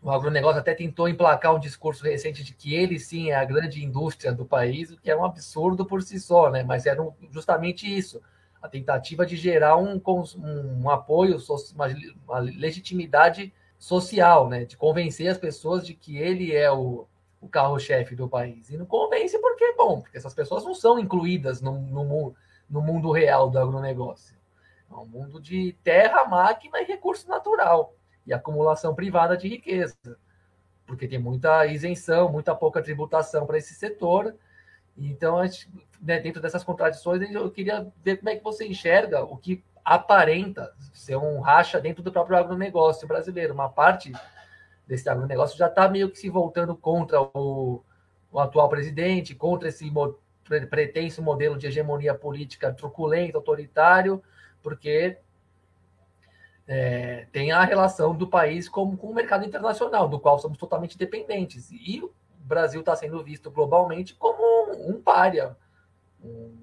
o agronegócio até tentou emplacar um discurso recente de que ele sim é a grande indústria do país, o que é um absurdo por si só, né? Mas era justamente isso, a tentativa de gerar um, um, um apoio, uma, uma legitimidade social, né? De convencer as pessoas de que ele é o, o carro-chefe do país. E não convence porque, bom, porque essas pessoas não são incluídas no, no, no mundo real do agronegócio. É um mundo de terra, máquina e recurso natural. E acumulação privada de riqueza. Porque tem muita isenção, muita pouca tributação para esse setor. Então, né, dentro dessas contradições, eu queria ver como é que você enxerga o que aparenta ser um racha dentro do próprio agronegócio brasileiro. Uma parte desse agronegócio já está meio que se voltando contra o, o atual presidente, contra esse mo, pretenso modelo de hegemonia política truculento, autoritário, porque é, tem a relação do país com, o mercado internacional, do qual somos totalmente dependentes. E o Brasil está sendo visto globalmente como um, um párea, um,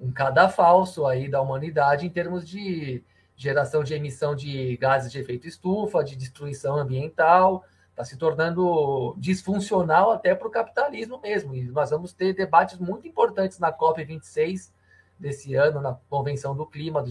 um cadafalso aí da humanidade em termos de geração de emissão de gases de efeito estufa, de destruição ambiental, está se tornando disfuncional até para o capitalismo mesmo. E nós vamos ter debates muito importantes na COP26 desse ano, na Convenção do Clima,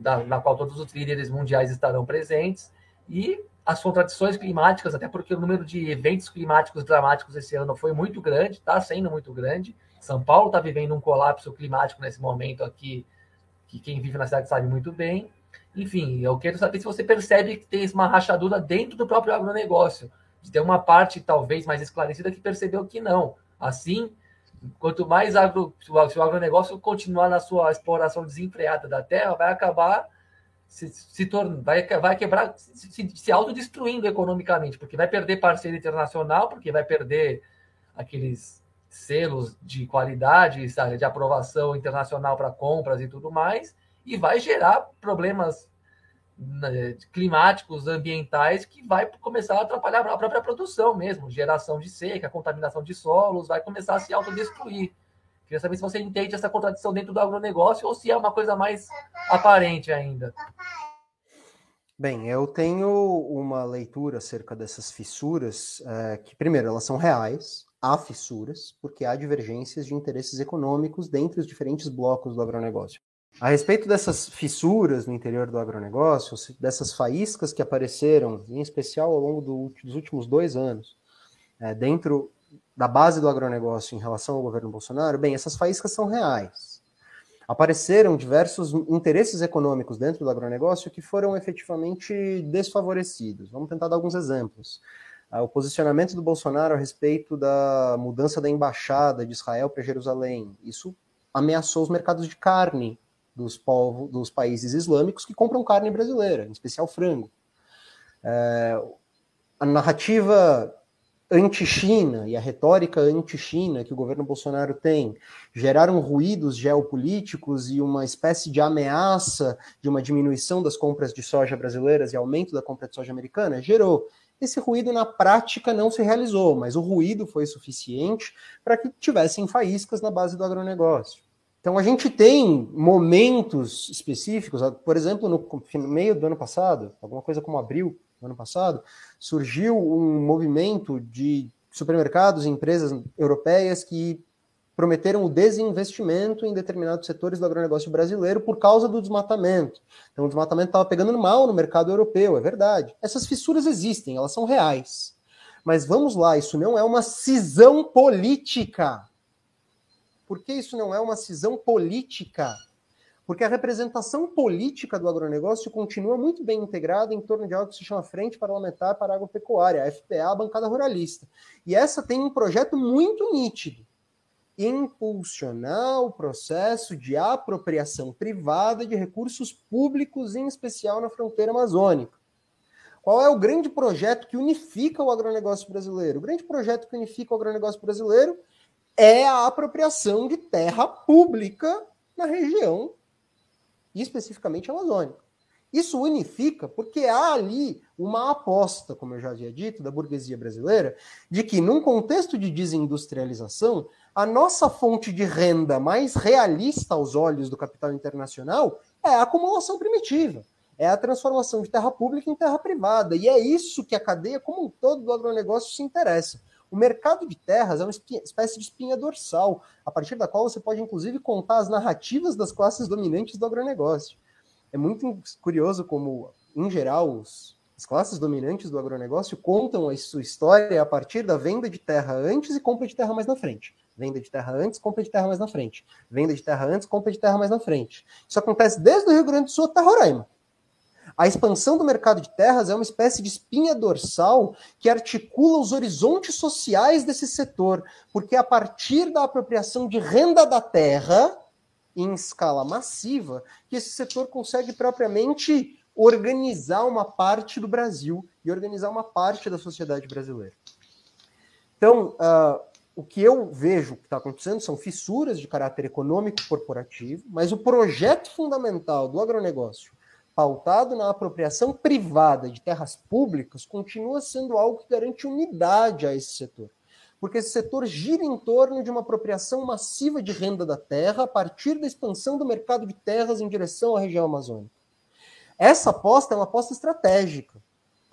da, na qual todos os líderes mundiais estarão presentes. E as contradições climáticas, até porque o número de eventos climáticos dramáticos esse ano foi muito grande, está sendo muito grande. São Paulo está vivendo um colapso climático nesse momento aqui, que quem vive na cidade sabe muito bem. Enfim, eu quero saber se você percebe que tem uma rachadura dentro do próprio agronegócio. De ter uma parte, talvez, mais esclarecida que percebeu que não. Assim, quanto mais agro, se o agronegócio continuar na sua exploração desenfreada da terra, vai acabar se, se torna, vai, vai quebrar, se, se autodestruindo economicamente, porque vai perder parceiro internacional, porque vai perder aqueles selos de qualidade, sabe, de aprovação internacional para compras e tudo mais, e vai gerar problemas climáticos, ambientais, que vai começar a atrapalhar a própria produção mesmo, geração de seca, contaminação de solos, vai começar a se autodestruir. Queria saber se você entende essa contradição dentro do agronegócio ou se é uma coisa mais aparente ainda. Bem, eu tenho uma leitura acerca dessas fissuras, é, que, primeiro, elas são reais, há fissuras, porque há divergências de interesses econômicos dentre os diferentes blocos do agronegócio. A respeito dessas fissuras no interior do agronegócio, dessas faíscas que apareceram, em especial ao longo do, dos últimos dois anos, é, dentro da base do agronegócio em relação ao governo Bolsonaro, bem, essas faíscas são reais. Apareceram diversos interesses econômicos dentro do agronegócio que foram efetivamente desfavorecidos. Vamos tentar dar alguns exemplos. Ah, o posicionamento do Bolsonaro a respeito da mudança da embaixada de Israel para Jerusalém. Isso ameaçou os mercados de carne dos, dos países islâmicos que compram carne brasileira, em especial frango. É, a narrativa anti-China e a retórica anti-China que o governo Bolsonaro tem geraram ruídos geopolíticos e uma espécie de ameaça de uma diminuição das compras de soja brasileiras e aumento da compra de soja americana, gerou. Esse ruído na prática não se realizou, mas o ruído foi suficiente para que tivessem faíscas na base do agronegócio. Então a gente tem momentos específicos, por exemplo, no meio do ano passado, alguma coisa como abril, no ano passado, surgiu um movimento de supermercados e empresas europeias que prometeram o desinvestimento em determinados setores do agronegócio brasileiro por causa do desmatamento. Então, o desmatamento estava pegando mal no mercado europeu, é verdade. Essas fissuras existem, elas são reais. Mas vamos lá, isso não é uma cisão política. Por que isso não é uma cisão política? porque a representação política do agronegócio continua muito bem integrada em torno de algo que se chama Frente Parlamentar para a Agropecuária, a FPA, a bancada ruralista. E essa tem um projeto muito nítido: impulsionar o processo de apropriação privada de recursos públicos, em especial na fronteira amazônica. Qual é o grande projeto que unifica o agronegócio brasileiro? O grande projeto que unifica o agronegócio brasileiro é a apropriação de terra pública na região e especificamente amazônica. Isso unifica porque há ali uma aposta, como eu já havia dito, da burguesia brasileira, de que num contexto de desindustrialização, a nossa fonte de renda mais realista aos olhos do capital internacional é a acumulação primitiva, é a transformação de terra pública em terra privada. E é isso que a cadeia como um todo do agronegócio se interessa. O mercado de terras é uma espécie de espinha dorsal, a partir da qual você pode, inclusive, contar as narrativas das classes dominantes do agronegócio. É muito curioso como, em geral, os, as classes dominantes do agronegócio contam a sua história a partir da venda de terra antes e compra de terra mais na frente. Venda de terra antes, compra de terra mais na frente. Venda de terra antes, compra de terra mais na frente. Isso acontece desde o Rio Grande do Sul até Roraima. A expansão do mercado de terras é uma espécie de espinha dorsal que articula os horizontes sociais desse setor, porque a partir da apropriação de renda da terra, em escala massiva, que esse setor consegue propriamente organizar uma parte do Brasil e organizar uma parte da sociedade brasileira. Então, uh, o que eu vejo que está acontecendo são fissuras de caráter econômico corporativo, mas o projeto fundamental do agronegócio pautado na apropriação privada de terras públicas, continua sendo algo que garante unidade a esse setor. Porque esse setor gira em torno de uma apropriação massiva de renda da terra a partir da expansão do mercado de terras em direção à região amazônica. Essa aposta é uma aposta estratégica.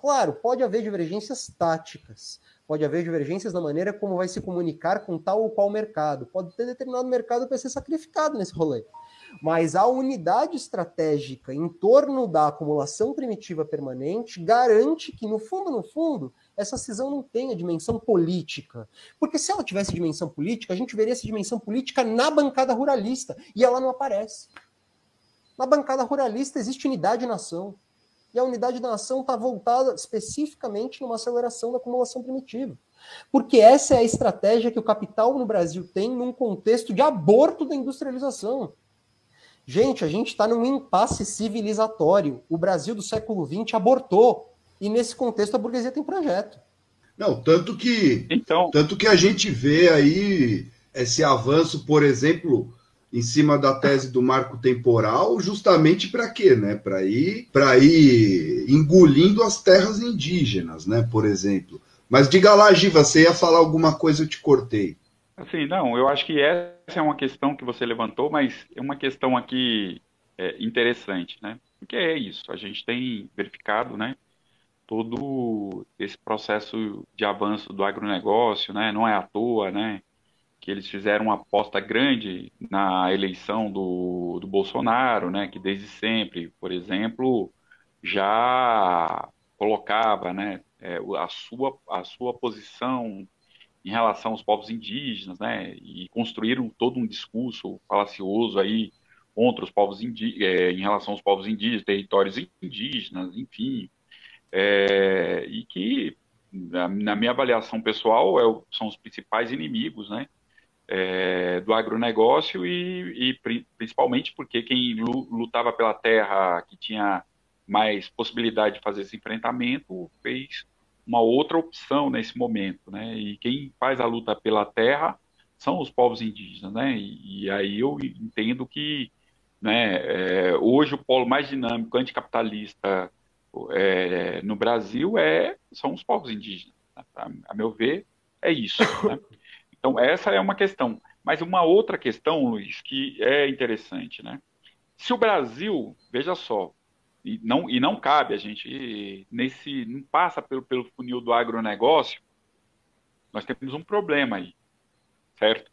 Claro, pode haver divergências táticas, pode haver divergências na maneira como vai se comunicar com tal ou qual mercado, pode ter determinado mercado que vai ser sacrificado nesse rolê. Mas a unidade estratégica em torno da acumulação primitiva permanente garante que, no fundo, no fundo, essa cisão não tenha dimensão política. Porque se ela tivesse dimensão política, a gente veria essa dimensão política na bancada ruralista. E ela não aparece. Na bancada ruralista existe unidade na nação. E a unidade da nação está voltada especificamente numa aceleração da acumulação primitiva. Porque essa é a estratégia que o capital no Brasil tem num contexto de aborto da industrialização. Gente, a gente está num impasse civilizatório. O Brasil do século XX abortou. E nesse contexto a burguesia tem projeto. Não, tanto que, então... tanto que a gente vê aí esse avanço, por exemplo, em cima da tese do marco temporal, justamente para quê, né? Para ir, para ir engolindo as terras indígenas, né? Por exemplo. Mas diga lá, Giva, você ia falar alguma coisa, eu te cortei. Assim, não, eu acho que essa é uma questão que você levantou, mas é uma questão aqui é, interessante, né? Porque é isso, a gente tem verificado, né? Todo esse processo de avanço do agronegócio, né? Não é à toa, né? Que eles fizeram uma aposta grande na eleição do, do Bolsonaro, né? Que desde sempre, por exemplo, já colocava, né? é, a, sua, a sua posição em relação aos povos indígenas, né, e construíram todo um discurso falacioso aí contra os povos indígenas, é, em relação aos povos indígenas, territórios indígenas, enfim, é, e que, na, na, minha avaliação pessoal, é, são os principais inimigos, né, é, do agronegócio e, e, principalmente porque quem lutava pela terra, que tinha mais possibilidade de fazer esse enfrentamento, fez uma outra opção nesse momento, né? E quem faz a luta pela terra são os povos indígenas, né? E, e aí eu entendo que, né? É, hoje o polo mais dinâmico anticapitalista é, no Brasil é são os povos indígenas. Né? A, a, meu ver é isso. Né? Então essa é uma questão. Mas uma outra questão, Luiz, que é interessante, né? Se o Brasil, veja só, e não, e não cabe a gente nesse não passa pelo, pelo funil do agronegócio nós temos um problema aí certo?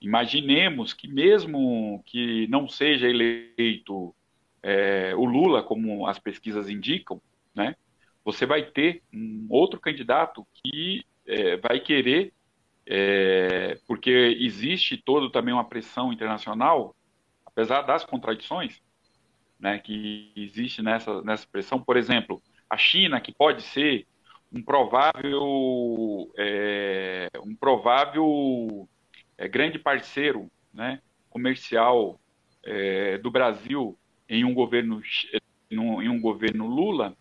Imaginemos que mesmo que não seja eleito é, o Lula como as pesquisas indicam né você vai ter um outro candidato que é, vai querer é, porque existe todo também uma pressão internacional apesar das contradições né, que existe nessa, nessa pressão. Por exemplo, a China, que pode ser um provável, é, um provável é, grande parceiro né, comercial é, do Brasil em um governo em um, governo Lula,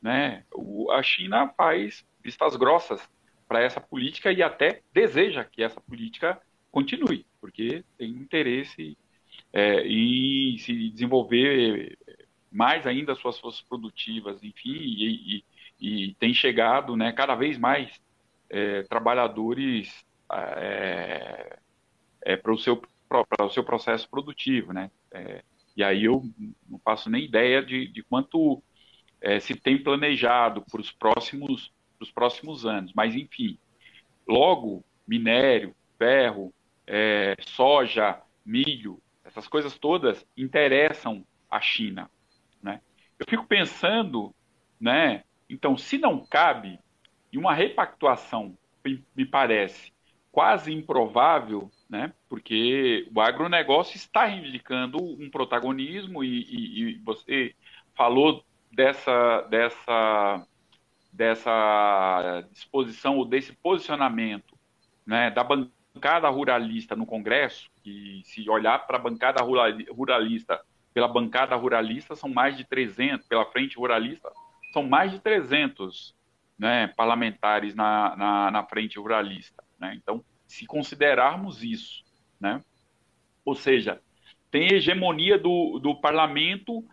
né, a China faz vistas grossas para essa política e até deseja que essa política continue, porque tem interesse é, e se desenvolver mais ainda as suas forças produtivas, enfim, e, e, e tem chegado né, cada vez mais é, trabalhadores é, é, para o seu, para o seu processo produtivo. Né? É, e aí eu não faço nem ideia de, de quanto é, se tem planejado para os próximos, próximos anos, mas enfim, logo minério, ferro, é, soja, milho, essas coisas todas interessam a China. Né? Eu fico pensando, né? Então, se não cabe, e uma repactuação me parece quase improvável, né? Porque o agronegócio está reivindicando um protagonismo e, e, e você falou dessa dessa dessa disposição ou desse posicionamento, né? Da bancada ruralista no Congresso, que se olhar para a bancada ruralista, pela bancada ruralista são mais de 300, pela frente ruralista são mais de 300 né, parlamentares na, na, na frente ruralista. Né? Então, se considerarmos isso, né? ou seja, tem hegemonia do, do parlamento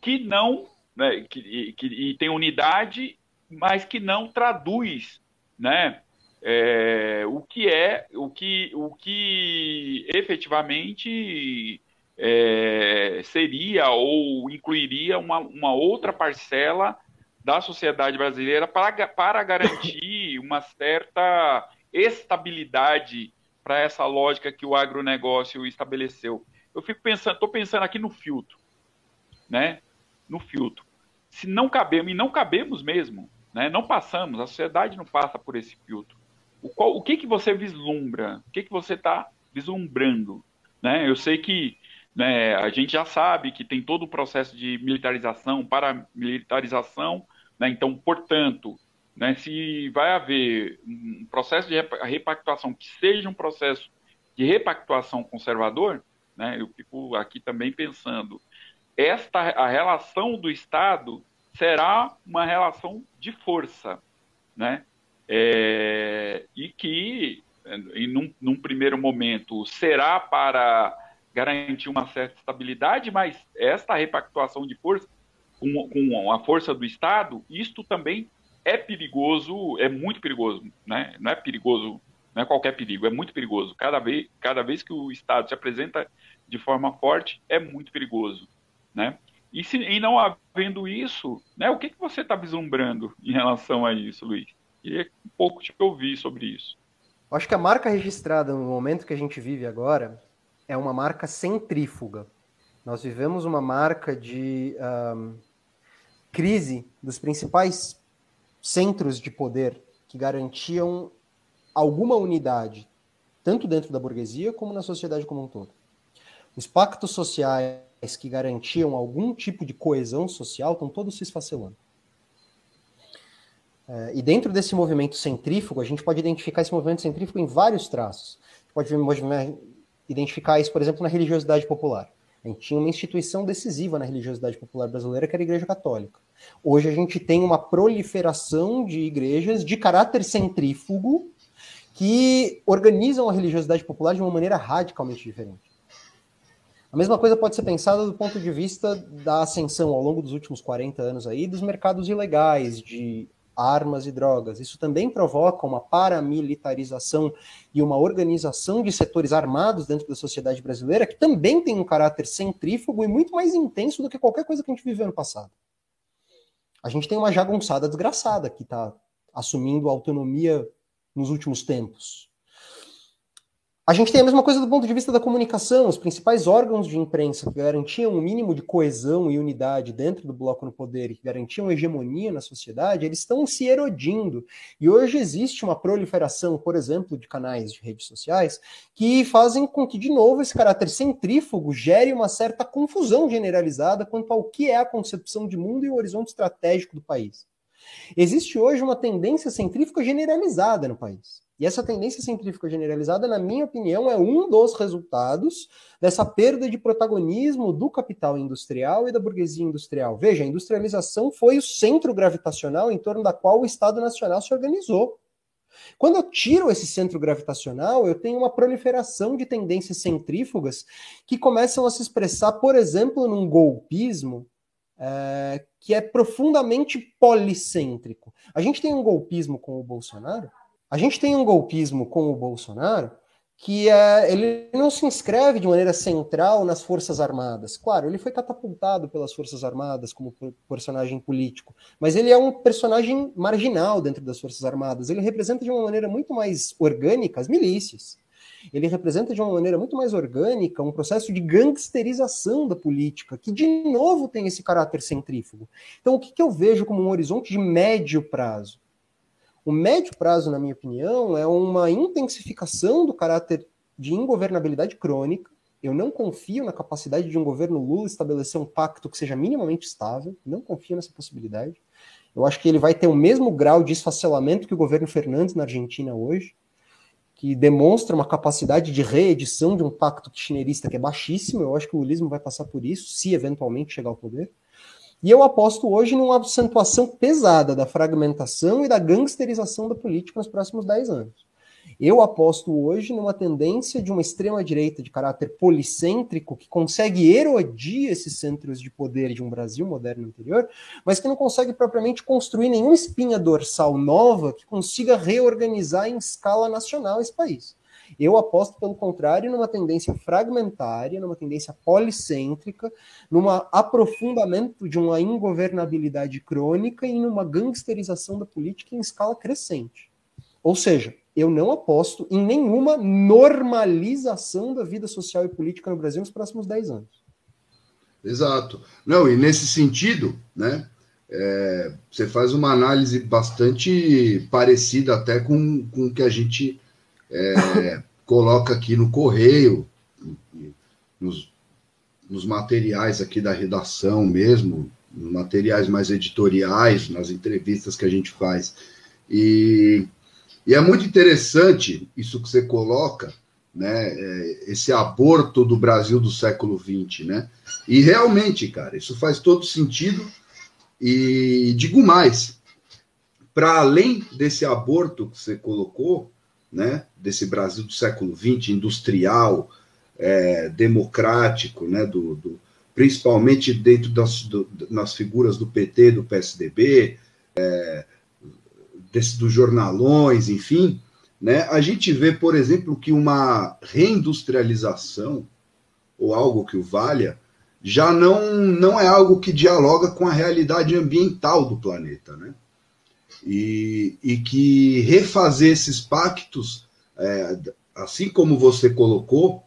que não, né, que, que, e tem unidade, mas que não traduz né, é, o que é, o que, o que efetivamente é, seria ou incluiria uma, uma outra parcela da sociedade brasileira para, para garantir uma certa estabilidade para essa lógica que o agronegócio estabeleceu. eu fico pensando, estou pensando aqui no filtro, né? No filtro. Se não cabemos, e não cabemos mesmo, né? Não passamos, a sociedade não passa por esse filtro. O, qual, o que, que você vislumbra? O que, que você está vislumbrando? Né? Eu sei que né, a gente já sabe que tem todo o processo de militarização, paramilitarização, né? então, portanto, né, se vai haver um processo de repactuação que seja um processo de repactuação conservador, né, eu fico aqui também pensando, esta a relação do Estado será uma relação de força, né? É, e que, em num, num, primeiro momento, será para garantir uma certa estabilidade, mas esta repactuação de força, com, com a força do Estado, isto também é perigoso, é muito perigoso, né? Não é perigoso, não é qualquer perigo, é muito perigoso. Cada vez, cada vez que o Estado se apresenta de forma forte, é muito perigoso, né? E, se, e não havendo isso, né, o que, que você está vislumbrando em relação a isso, Luiz? Queria um pouco te ouvir sobre isso. Acho que a marca registrada no momento que a gente vive agora é uma marca centrífuga. Nós vivemos uma marca de um, crise dos principais centros de poder que garantiam alguma unidade, tanto dentro da burguesia como na sociedade como um todo. Os pactos sociais que garantiam algum tipo de coesão social estão todos se esfacelando. É, e dentro desse movimento centrífugo, a gente pode identificar esse movimento centrífugo em vários traços. A gente pode identificar isso, por exemplo, na religiosidade popular. A gente tinha uma instituição decisiva na religiosidade popular brasileira, que era a Igreja Católica. Hoje a gente tem uma proliferação de igrejas de caráter centrífugo que organizam a religiosidade popular de uma maneira radicalmente diferente. A mesma coisa pode ser pensada do ponto de vista da ascensão ao longo dos últimos 40 anos aí dos mercados ilegais de armas e drogas. Isso também provoca uma paramilitarização e uma organização de setores armados dentro da sociedade brasileira que também tem um caráter centrífugo e muito mais intenso do que qualquer coisa que a gente viveu no passado. A gente tem uma jagunçada desgraçada que está assumindo autonomia nos últimos tempos. A gente tem a mesma coisa do ponto de vista da comunicação. Os principais órgãos de imprensa que garantiam um mínimo de coesão e unidade dentro do bloco no poder e que garantiam hegemonia na sociedade, eles estão se erodindo. E hoje existe uma proliferação, por exemplo, de canais de redes sociais que fazem com que, de novo, esse caráter centrífugo gere uma certa confusão generalizada quanto ao que é a concepção de mundo e o horizonte estratégico do país. Existe hoje uma tendência centrífuga generalizada no país. E essa tendência científica generalizada, na minha opinião, é um dos resultados dessa perda de protagonismo do capital industrial e da burguesia industrial. Veja, a industrialização foi o centro gravitacional em torno da qual o Estado Nacional se organizou. Quando eu tiro esse centro gravitacional, eu tenho uma proliferação de tendências centrífugas que começam a se expressar, por exemplo, num golpismo é, que é profundamente policêntrico. A gente tem um golpismo com o Bolsonaro a gente tem um golpismo com o Bolsonaro que é, ele não se inscreve de maneira central nas Forças Armadas. Claro, ele foi catapultado pelas Forças Armadas como personagem político, mas ele é um personagem marginal dentro das Forças Armadas. Ele representa de uma maneira muito mais orgânica as milícias. Ele representa de uma maneira muito mais orgânica um processo de gangsterização da política, que de novo tem esse caráter centrífugo. Então, o que, que eu vejo como um horizonte de médio prazo? O médio prazo, na minha opinião, é uma intensificação do caráter de ingovernabilidade crônica. Eu não confio na capacidade de um governo Lula estabelecer um pacto que seja minimamente estável, não confio nessa possibilidade. Eu acho que ele vai ter o mesmo grau de esfacelamento que o governo Fernandes na Argentina hoje, que demonstra uma capacidade de reedição de um pacto kirchnerista que é baixíssimo. Eu acho que o lulismo vai passar por isso, se eventualmente chegar ao poder. E eu aposto hoje numa acentuação pesada da fragmentação e da gangsterização da política nos próximos 10 anos. Eu aposto hoje numa tendência de uma extrema-direita de caráter policêntrico que consegue erodir esses centros de poder de um Brasil moderno anterior, mas que não consegue propriamente construir nenhuma espinha dorsal nova que consiga reorganizar em escala nacional esse país. Eu aposto, pelo contrário, numa tendência fragmentária, numa tendência policêntrica, num aprofundamento de uma ingovernabilidade crônica e numa gangsterização da política em escala crescente. Ou seja, eu não aposto em nenhuma normalização da vida social e política no Brasil nos próximos 10 anos. Exato. Não, e nesse sentido, né, é, você faz uma análise bastante parecida até com, com o que a gente é, coloca aqui no Correio, nos, nos materiais aqui da redação mesmo, nos materiais mais editoriais, nas entrevistas que a gente faz. E, e é muito interessante isso que você coloca, né? É, esse aborto do Brasil do século XX, né? E realmente, cara, isso faz todo sentido e digo mais, para além desse aborto que você colocou, né, desse Brasil do século XX, industrial, é, democrático, né, do, do, principalmente dentro das do, figuras do PT, do PSDB, é, desse, dos jornalões, enfim, né, a gente vê, por exemplo, que uma reindustrialização, ou algo que o valha, já não, não é algo que dialoga com a realidade ambiental do planeta, né? E, e que refazer esses pactos, é, assim como você colocou,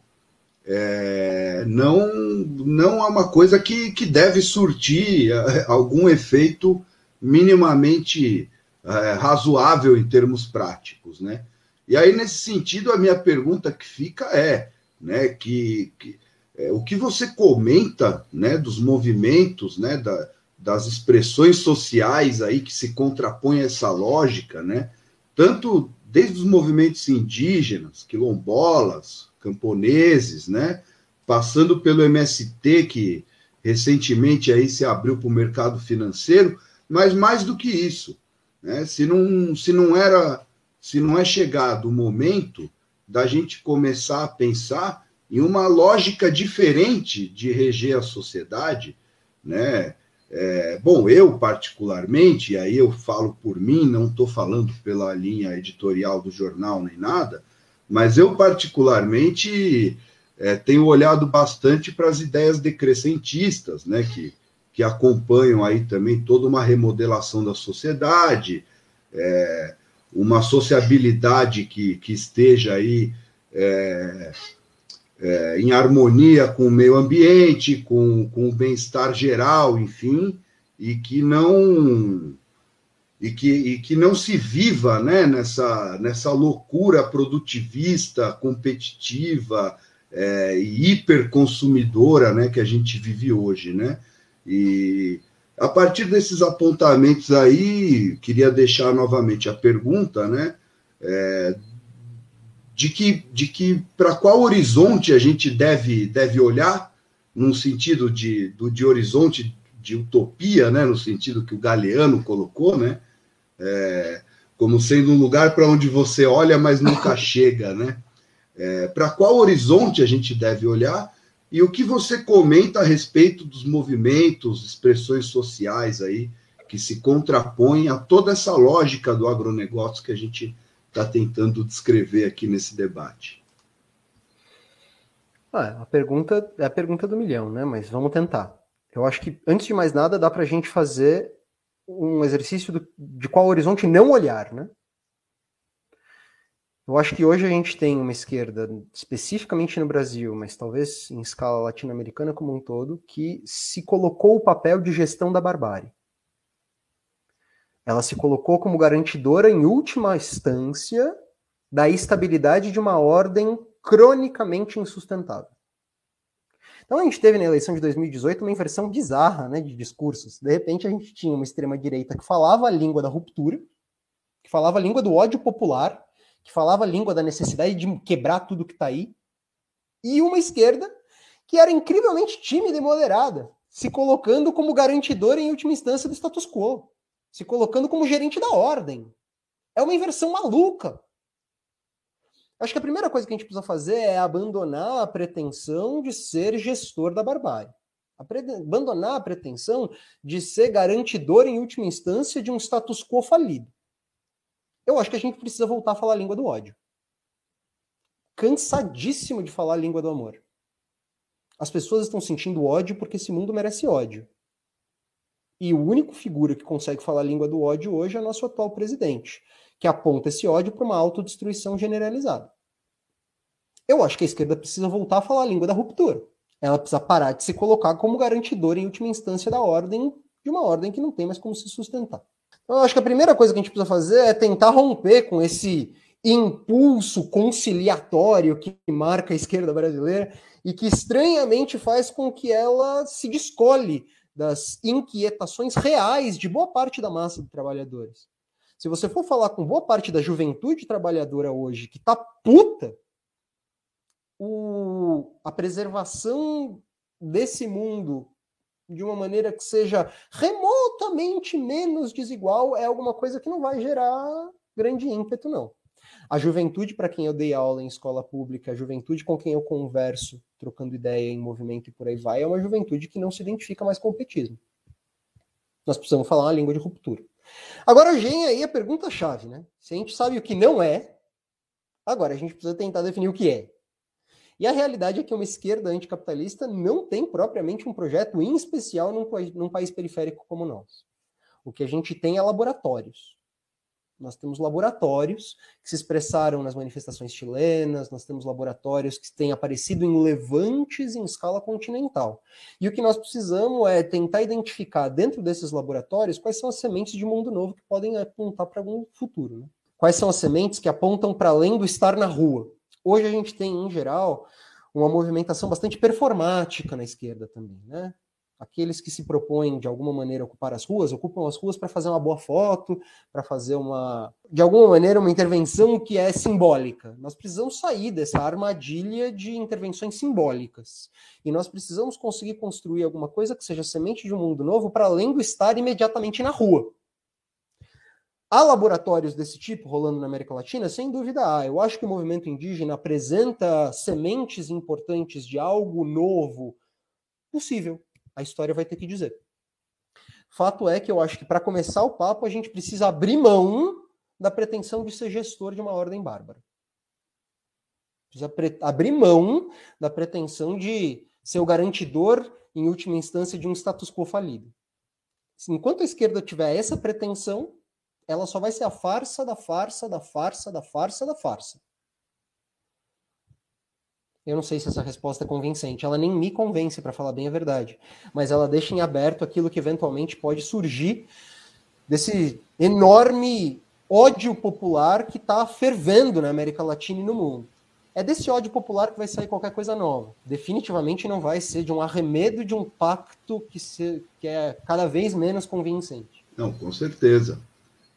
é, não, não é uma coisa que, que deve surtir é, algum efeito minimamente é, razoável em termos práticos, né? E aí, nesse sentido, a minha pergunta que fica é, né, que, que é, o que você comenta né, dos movimentos, né, da, das expressões sociais aí que se contrapõem a essa lógica, né, tanto desde os movimentos indígenas, quilombolas, camponeses, né, passando pelo MST, que recentemente aí se abriu para o mercado financeiro, mas mais do que isso, né, se, não, se não era, se não é chegado o momento da gente começar a pensar em uma lógica diferente de reger a sociedade, né? É, bom, eu particularmente, e aí eu falo por mim, não estou falando pela linha editorial do jornal nem nada, mas eu particularmente é, tenho olhado bastante para as ideias decrescentistas, né, que, que acompanham aí também toda uma remodelação da sociedade, é, uma sociabilidade que, que esteja aí é, em harmonia com o meio ambiente, com, com o bem-estar geral, enfim, e que não e que, e que não se viva né, nessa, nessa loucura produtivista, competitiva é, e hiperconsumidora né, que a gente vive hoje. Né? E a partir desses apontamentos aí, queria deixar novamente a pergunta, né? É, de que, de que para qual horizonte a gente deve, deve olhar, num sentido de, do, de horizonte de utopia, né, no sentido que o Galeano colocou, né, é, como sendo um lugar para onde você olha, mas nunca chega, né? É, para qual horizonte a gente deve olhar e o que você comenta a respeito dos movimentos, expressões sociais aí que se contrapõem a toda essa lógica do agronegócio que a gente está tentando descrever aqui nesse debate? Ah, a pergunta é a pergunta do milhão, né? Mas vamos tentar. Eu acho que, antes de mais nada, dá para a gente fazer um exercício do, de qual horizonte não olhar, né? Eu acho que hoje a gente tem uma esquerda, especificamente no Brasil, mas talvez em escala latino-americana como um todo, que se colocou o papel de gestão da barbárie. Ela se colocou como garantidora, em última instância, da estabilidade de uma ordem cronicamente insustentável. Então a gente teve na eleição de 2018 uma inversão bizarra né, de discursos. De repente a gente tinha uma extrema-direita que falava a língua da ruptura, que falava a língua do ódio popular, que falava a língua da necessidade de quebrar tudo que está aí, e uma esquerda que era incrivelmente tímida e moderada, se colocando como garantidora em última instância do status quo se colocando como gerente da ordem. É uma inversão maluca. Acho que a primeira coisa que a gente precisa fazer é abandonar a pretensão de ser gestor da barbárie. Abandonar a pretensão de ser garantidor, em última instância, de um status quo falido. Eu acho que a gente precisa voltar a falar a língua do ódio. Cansadíssimo de falar a língua do amor. As pessoas estão sentindo ódio porque esse mundo merece ódio. E o único figura que consegue falar a língua do ódio hoje é nosso atual presidente, que aponta esse ódio para uma autodestruição generalizada. Eu acho que a esquerda precisa voltar a falar a língua da ruptura. Ela precisa parar de se colocar como garantidora em última instância da ordem, de uma ordem que não tem mais como se sustentar. Então, eu acho que a primeira coisa que a gente precisa fazer é tentar romper com esse impulso conciliatório que marca a esquerda brasileira e que estranhamente faz com que ela se descole das inquietações reais de boa parte da massa de trabalhadores. Se você for falar com boa parte da juventude trabalhadora hoje que tá puta, o, a preservação desse mundo de uma maneira que seja remotamente menos desigual é alguma coisa que não vai gerar grande ímpeto, não. A juventude para quem eu dei aula em escola pública, a juventude com quem eu converso, trocando ideia em movimento e por aí vai, é uma juventude que não se identifica mais com o petismo. Nós precisamos falar uma língua de ruptura. Agora vem aí a pergunta-chave, né? Se a gente sabe o que não é, agora a gente precisa tentar definir o que é. E a realidade é que uma esquerda anticapitalista não tem propriamente um projeto em especial num, num país periférico como o nosso. O que a gente tem é laboratórios. Nós temos laboratórios que se expressaram nas manifestações chilenas, nós temos laboratórios que têm aparecido em levantes em escala continental. E o que nós precisamos é tentar identificar dentro desses laboratórios quais são as sementes de mundo novo que podem apontar para algum futuro. Né? Quais são as sementes que apontam para além do estar na rua. Hoje a gente tem, em geral, uma movimentação bastante performática na esquerda também, né? Aqueles que se propõem de alguma maneira ocupar as ruas, ocupam as ruas para fazer uma boa foto, para fazer uma, de alguma maneira, uma intervenção que é simbólica. Nós precisamos sair dessa armadilha de intervenções simbólicas. E nós precisamos conseguir construir alguma coisa que seja semente de um mundo novo para além do estar imediatamente na rua. Há laboratórios desse tipo rolando na América Latina? Sem dúvida há. Eu acho que o movimento indígena apresenta sementes importantes de algo novo possível a história vai ter que dizer. Fato é que eu acho que para começar o papo a gente precisa abrir mão da pretensão de ser gestor de uma ordem bárbara. Precisa abrir mão da pretensão de ser o garantidor, em última instância, de um status quo falido. Enquanto a esquerda tiver essa pretensão, ela só vai ser a farsa da farsa da farsa da farsa da farsa. Eu não sei se essa resposta é convincente. Ela nem me convence, para falar bem a verdade. Mas ela deixa em aberto aquilo que eventualmente pode surgir desse enorme ódio popular que está fervendo na América Latina e no mundo. É desse ódio popular que vai sair qualquer coisa nova. Definitivamente não vai ser de um arremedo de um pacto que, se, que é cada vez menos convincente. Não, com certeza.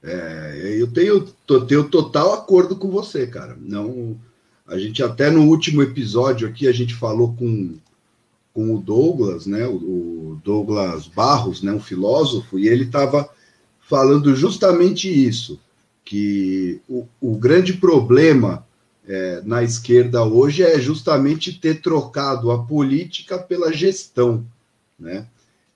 É, eu tenho, tenho total acordo com você, cara. Não a gente até no último episódio aqui a gente falou com, com o Douglas, né? O, Douglas Barros, né? Um filósofo, e ele estava falando justamente isso, que o, o grande problema é, na esquerda hoje é justamente ter trocado a política pela gestão, né?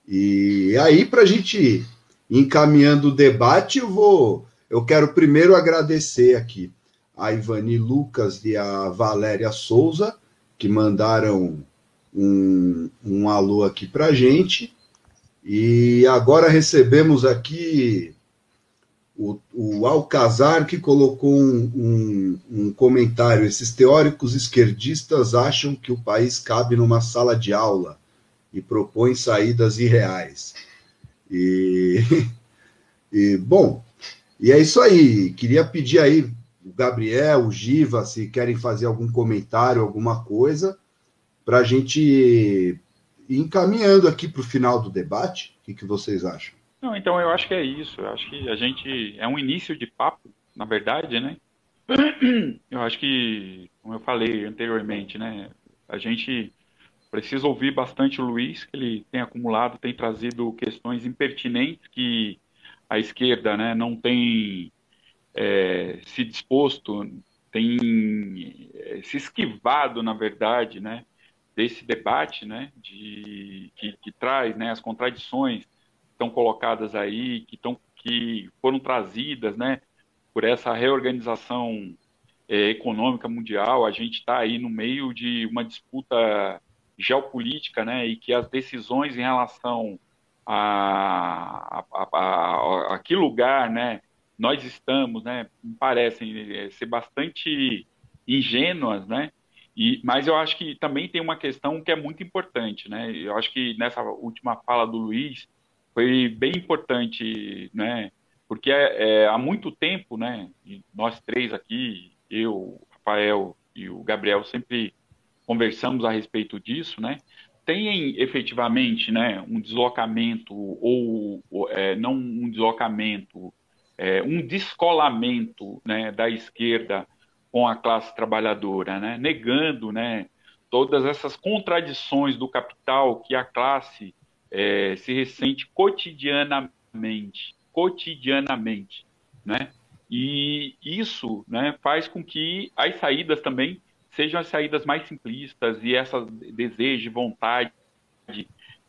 E aí, para a gente ir encaminhando o debate, eu vou, eu quero primeiro agradecer aqui a Ivani Lucas e a Valéria Souza, que mandaram um, um alô aqui para gente. E agora recebemos aqui o, o Alcazar, que colocou um, um, um, comentário. Esses teóricos esquerdistas acham que o país cabe numa sala de aula e propõem saídas irreais. E, e bom, e é isso aí. Queria pedir aí o Gabriel, o Giva, se querem fazer algum comentário, alguma coisa, para a gente ir encaminhando aqui para o final do debate. O que, que vocês acham? Não, então eu acho que é isso. Eu acho que a gente é um início de papo, na verdade, né? Eu acho que, como eu falei anteriormente, né? A gente precisa ouvir bastante o Luiz, que ele tem acumulado, tem trazido questões impertinentes que a esquerda, né, não tem é, se disposto, tem é, se esquivado, na verdade, né, desse debate, né, de, que, que traz né, as contradições que estão colocadas aí, que, estão, que foram trazidas né, por essa reorganização é, econômica mundial. A gente está aí no meio de uma disputa geopolítica, né, e que as decisões em relação a, a, a, a, a que lugar, né, nós estamos, né, parecem é, ser bastante ingênuas, né? E, mas eu acho que também tem uma questão que é muito importante, né? Eu acho que nessa última fala do Luiz foi bem importante, né? Porque é, é, há muito tempo, né? nós três aqui, eu, Rafael e o Gabriel sempre conversamos a respeito disso, né? Tem efetivamente, né, um deslocamento ou, ou é, não um deslocamento, é, um descolamento, né, da esquerda com a classe trabalhadora, né? negando né, todas essas contradições do capital que a classe é, se ressente cotidianamente, cotidianamente, né? E isso né, faz com que as saídas também sejam as saídas mais simplistas e essa desejo, vontade de,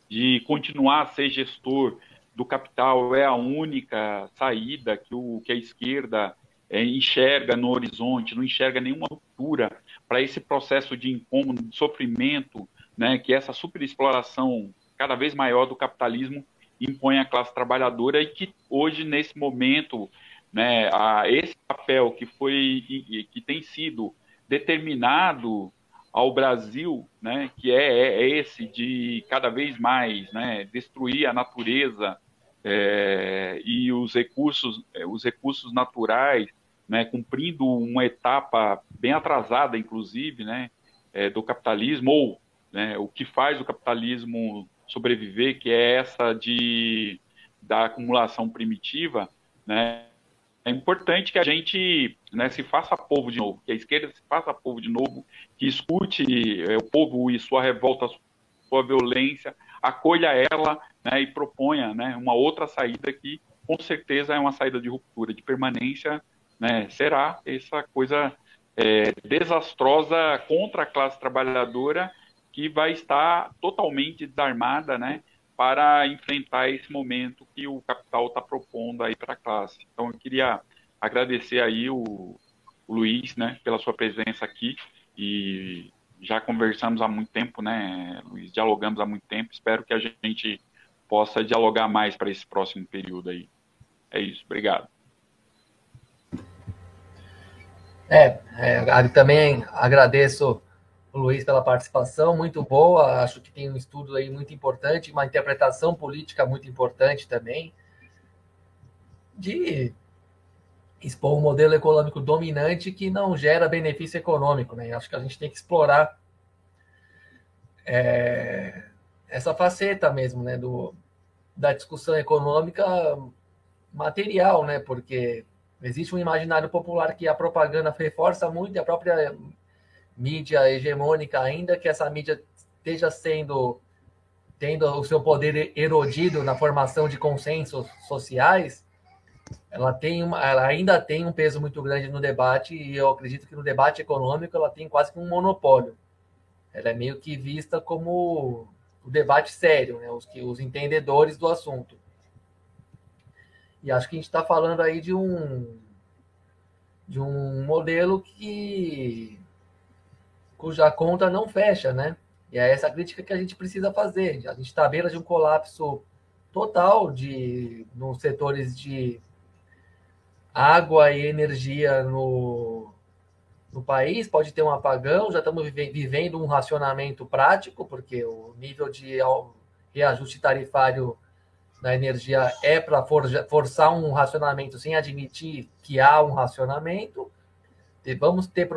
de continuar a ser gestor do capital é a única saída que, o, que a esquerda é, enxerga no horizonte, não enxerga nenhuma ruptura para esse processo de incômodo, de sofrimento, né, que essa superexploração cada vez maior do capitalismo impõe à classe trabalhadora e que hoje, nesse momento, né, a, esse papel que foi que tem sido determinado ao Brasil, né, que é, é esse de cada vez mais né, destruir a natureza é, e os recursos, é, os recursos naturais, né, cumprindo uma etapa bem atrasada, inclusive, né, é, do capitalismo, ou né, o que faz o capitalismo sobreviver, que é essa de, da acumulação primitiva, né, é importante que a gente né, se faça povo de novo, que a esquerda se faça povo de novo, que escute é, o povo e sua revolta, sua violência, acolha ela né, e proponha né, uma outra saída que, com certeza, é uma saída de ruptura, de permanência, né, será essa coisa é, desastrosa contra a classe trabalhadora que vai estar totalmente desarmada né, para enfrentar esse momento que o capital está propondo aí para a classe. Então, eu queria agradecer aí o, o Luiz né, pela sua presença aqui e já conversamos há muito tempo, né, Luiz? Dialogamos há muito tempo. Espero que a gente possa dialogar mais para esse próximo período aí. É isso, obrigado. É, é também agradeço o Luiz pela participação, muito boa. Acho que tem um estudo aí muito importante, uma interpretação política muito importante também, de expor um modelo econômico dominante que não gera benefício econômico. Né? Acho que a gente tem que explorar é, essa faceta mesmo né, do, da discussão econômica material, né? porque existe um imaginário popular que a propaganda reforça muito e a própria mídia hegemônica, ainda que essa mídia esteja sendo tendo o seu poder erodido na formação de consensos sociais, ela tem uma, ela ainda tem um peso muito grande no debate e eu acredito que no debate econômico ela tem quase que um monopólio. Ela é meio que vista como o debate sério, né? os, que, os entendedores do assunto. E acho que a gente está falando aí de um de um modelo que cuja conta não fecha, né? E é essa crítica que a gente precisa fazer. A gente está à beira de um colapso total de nos setores de água e energia no, no país, pode ter um apagão, já estamos vivendo um racionamento prático, porque o nível de reajuste tarifário da energia é para forçar um racionamento sem admitir que há um racionamento. Vamos ter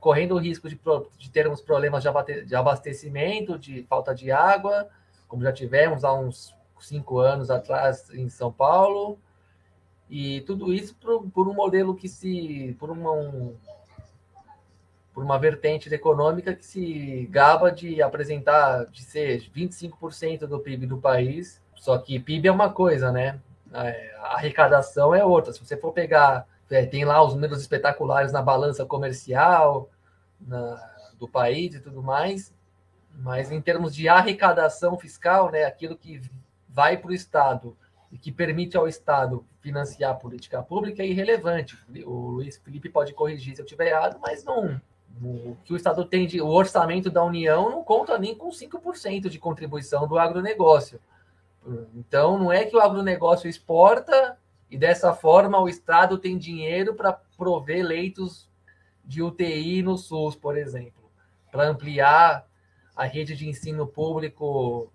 correndo o risco de, de termos problemas de abastecimento, de falta de água, como já tivemos há uns cinco anos atrás em São Paulo. E tudo isso por, por um modelo que se. por uma, um, por uma vertente econômica que se gaba de apresentar, de ser 25% do PIB do país. Só que PIB é uma coisa, né? A arrecadação é outra. Se você for pegar, é, tem lá os números espetaculares na balança comercial na, do país e tudo mais, mas em termos de arrecadação fiscal, né, aquilo que vai para o Estado que permite ao Estado financiar a política pública é irrelevante. O Luiz Felipe pode corrigir se eu estiver errado, mas não. O que o Estado tem de. O orçamento da União não conta nem com 5% de contribuição do agronegócio. Então, não é que o agronegócio exporta e dessa forma o Estado tem dinheiro para prover leitos de UTI no SUS, por exemplo, para ampliar a rede de ensino público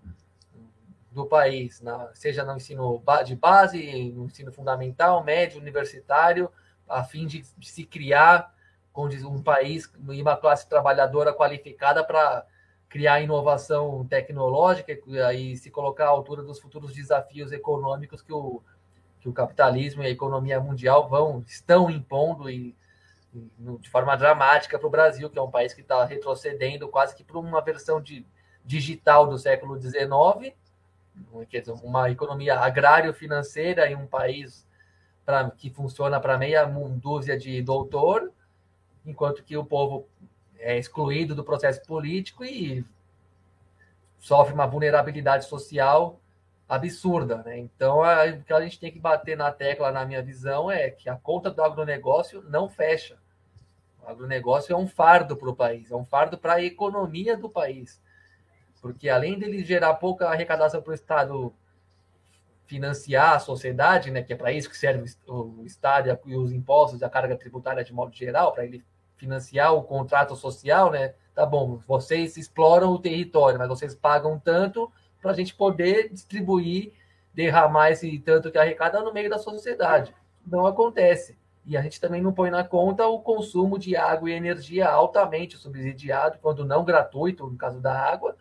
do país, na, seja no ensino de base, no ensino fundamental, médio, universitário, a fim de, de se criar um país e uma classe trabalhadora qualificada para criar inovação tecnológica e se colocar à altura dos futuros desafios econômicos que o, que o capitalismo e a economia mundial vão estão impondo e, de forma dramática para o Brasil, que é um país que está retrocedendo quase que para uma versão de digital do século XIX, uma economia agrário-financeira em um país pra, que funciona para meia dúzia de doutor, enquanto que o povo é excluído do processo político e sofre uma vulnerabilidade social absurda. Né? Então, a, o que a gente tem que bater na tecla, na minha visão, é que a conta do agronegócio não fecha. O agronegócio é um fardo para o país, é um fardo para a economia do país. Porque além dele gerar pouca arrecadação para o Estado financiar a sociedade, né, que é para isso que serve o Estado e os impostos a carga tributária de modo geral, para ele financiar o contrato social, né? Tá bom, vocês exploram o território, mas vocês pagam tanto para a gente poder distribuir, derramar esse tanto que arrecada no meio da sociedade. Não acontece. E a gente também não põe na conta o consumo de água e energia altamente subsidiado, quando não gratuito, no caso da água,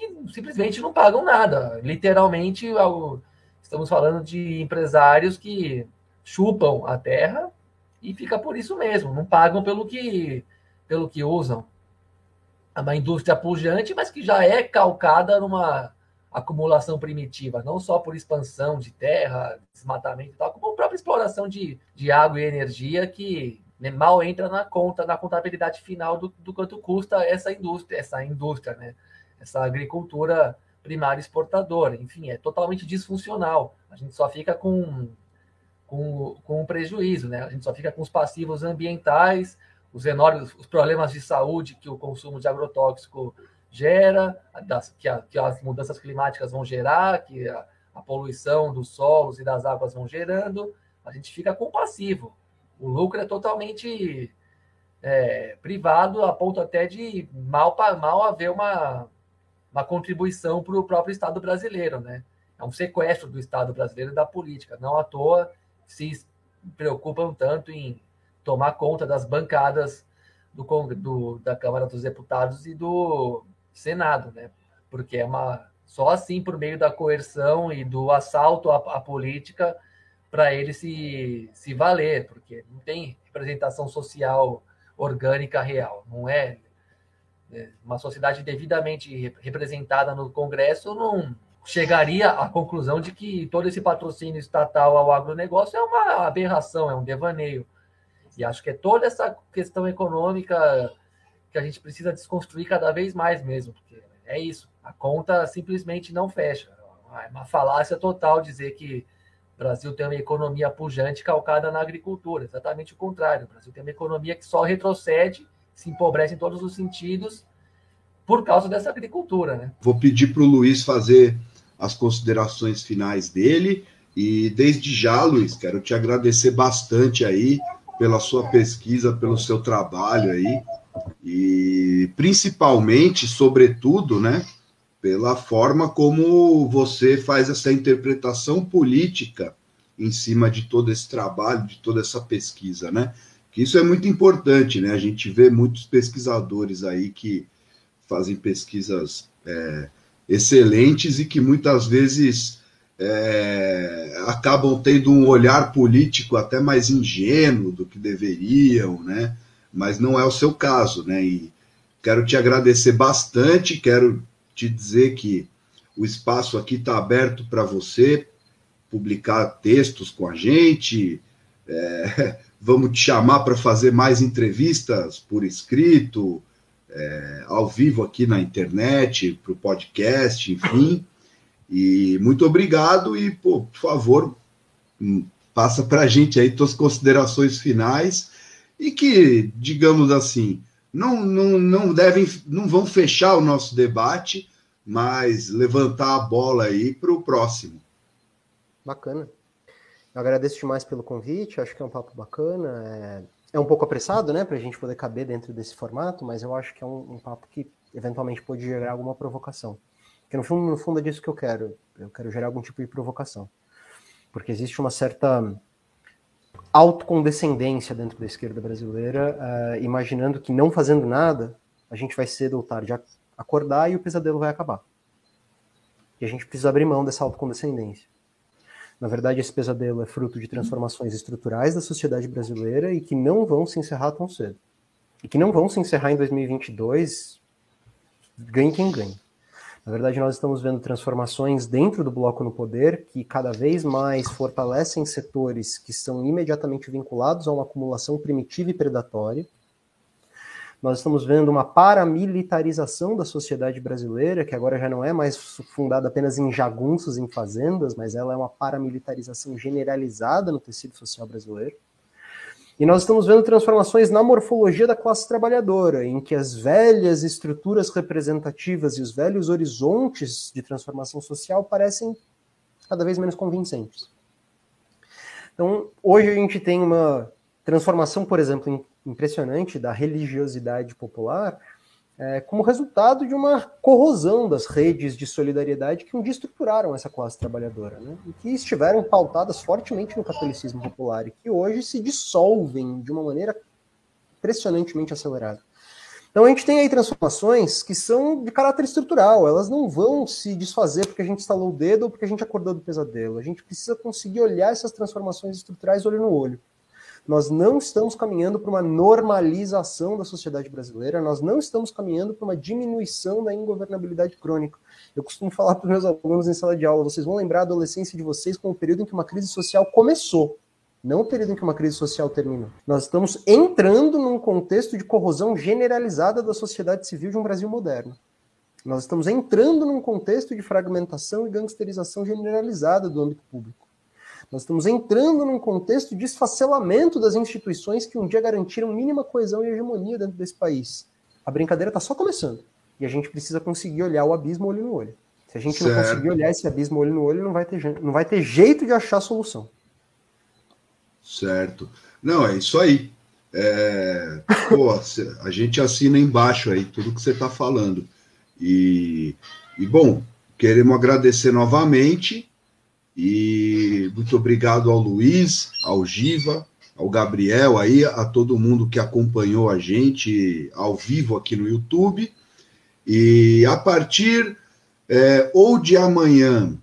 que simplesmente não pagam nada. Literalmente, estamos falando de empresários que chupam a terra e fica por isso mesmo, não pagam pelo que, pelo que usam. É uma indústria pujante, mas que já é calcada numa acumulação primitiva, não só por expansão de terra, desmatamento e tal, como a própria exploração de, de água e energia que né, mal entra na conta, na contabilidade final do, do quanto custa essa indústria, essa indústria, né? Essa agricultura primária exportadora. Enfim, é totalmente disfuncional. A gente só fica com com, com um prejuízo, né? A gente só fica com os passivos ambientais, os enormes os problemas de saúde que o consumo de agrotóxico gera, das, que, a, que, as mudanças climáticas vão gerar, que a, a, poluição dos solos e das águas vão gerando, a gente fica com o passivo. O lucro é totalmente é, privado, a ponto até de mal, mal haver uma, uma contribuição para o próprio Estado brasileiro, né? É um sequestro do Estado brasileiro e da política. Não à toa se preocupam tanto em tomar conta das bancadas do, do, da Câmara dos Deputados e do Senado, né? Porque é uma só assim por meio da coerção e do assalto à, à política para ele se, se valer, porque não tem representação social orgânica real, não é, uma sociedade devidamente representada no Congresso não chegaria à conclusão de que todo esse patrocínio estatal ao agronegócio é uma aberração, é um devaneio. E acho que é toda essa questão econômica que a gente precisa desconstruir cada vez mais mesmo, porque é isso, a conta simplesmente não fecha. É uma falácia total dizer que o Brasil tem uma economia pujante calcada na agricultura, exatamente o contrário. O Brasil tem uma economia que só retrocede, se empobrece em todos os sentidos por causa dessa agricultura. Né? Vou pedir para o Luiz fazer as considerações finais dele. E desde já, Luiz, quero te agradecer bastante aí pela sua pesquisa, pelo seu trabalho aí, e principalmente, sobretudo, né, pela forma como você faz essa interpretação política em cima de todo esse trabalho, de toda essa pesquisa, né? Que isso é muito importante, né? A gente vê muitos pesquisadores aí que fazem pesquisas é, excelentes e que muitas vezes é, acabam tendo um olhar político até mais ingênuo do que deveriam, né? Mas não é o seu caso, né? E quero te agradecer bastante, quero te dizer que o espaço aqui está aberto para você publicar textos com a gente. É, vamos te chamar para fazer mais entrevistas por escrito, é, ao vivo aqui na internet, para o podcast, enfim. E muito obrigado e, pô, por favor, hum, passa para a gente aí tuas considerações finais e que, digamos assim, não, não, não devem, não vão fechar o nosso debate, mas levantar a bola aí para o próximo. Bacana. Eu agradeço demais pelo convite, acho que é um papo bacana. É, é um pouco apressado, né, para a gente poder caber dentro desse formato, mas eu acho que é um, um, papo que eventualmente pode gerar alguma provocação. Porque no fundo, no fundo é disso que eu quero. Eu quero gerar algum tipo de provocação. Porque existe uma certa autocondescendência dentro da esquerda brasileira, uh, imaginando que não fazendo nada, a gente vai cedo ou tarde acordar e o pesadelo vai acabar. E a gente precisa abrir mão dessa autocondescendência. Na verdade, esse pesadelo é fruto de transformações estruturais da sociedade brasileira e que não vão se encerrar tão cedo. E que não vão se encerrar em 2022, ganhe quem ganhe. Na verdade, nós estamos vendo transformações dentro do bloco no poder que cada vez mais fortalecem setores que são imediatamente vinculados a uma acumulação primitiva e predatória. Nós estamos vendo uma paramilitarização da sociedade brasileira, que agora já não é mais fundada apenas em jagunços, em fazendas, mas ela é uma paramilitarização generalizada no tecido social brasileiro. E nós estamos vendo transformações na morfologia da classe trabalhadora, em que as velhas estruturas representativas e os velhos horizontes de transformação social parecem cada vez menos convincentes. Então, hoje a gente tem uma transformação, por exemplo, impressionante da religiosidade popular, é, como resultado de uma corrosão das redes de solidariedade que um dia estruturaram essa classe trabalhadora, né? e que estiveram pautadas fortemente no catolicismo popular e que hoje se dissolvem de uma maneira impressionantemente acelerada. Então a gente tem aí transformações que são de caráter estrutural, elas não vão se desfazer porque a gente instalou o dedo ou porque a gente acordou do pesadelo. A gente precisa conseguir olhar essas transformações estruturais olho no olho. Nós não estamos caminhando para uma normalização da sociedade brasileira, nós não estamos caminhando para uma diminuição da ingovernabilidade crônica. Eu costumo falar para meus alunos em sala de aula: vocês vão lembrar a adolescência de vocês como o período em que uma crise social começou, não o período em que uma crise social terminou. Nós estamos entrando num contexto de corrosão generalizada da sociedade civil de um Brasil moderno. Nós estamos entrando num contexto de fragmentação e gangsterização generalizada do âmbito público. Nós estamos entrando num contexto de esfacelamento das instituições que um dia garantiram mínima coesão e hegemonia dentro desse país. A brincadeira está só começando. E a gente precisa conseguir olhar o abismo olho no olho. Se a gente certo. não conseguir olhar esse abismo olho no olho, não vai ter, não vai ter jeito de achar solução. Certo. Não, é isso aí. É... Pô, a gente assina embaixo aí tudo que você está falando. E, e, bom, queremos agradecer novamente e muito obrigado ao Luiz, ao Giva, ao Gabriel aí, a todo mundo que acompanhou a gente ao vivo aqui no YouTube. E a partir é, ou de amanhã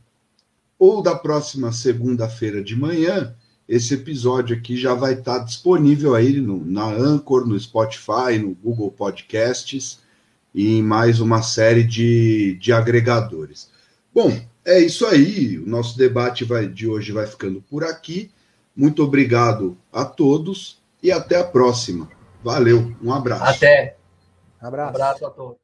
ou da próxima segunda-feira de manhã, esse episódio aqui já vai estar disponível aí no, na Anchor, no Spotify, no Google Podcasts e em mais uma série de, de agregadores. Bom, é isso aí. O nosso debate vai, de hoje vai ficando por aqui. Muito obrigado a todos e até a próxima. Valeu, um abraço. Até. Abraço. Um abraço a todos.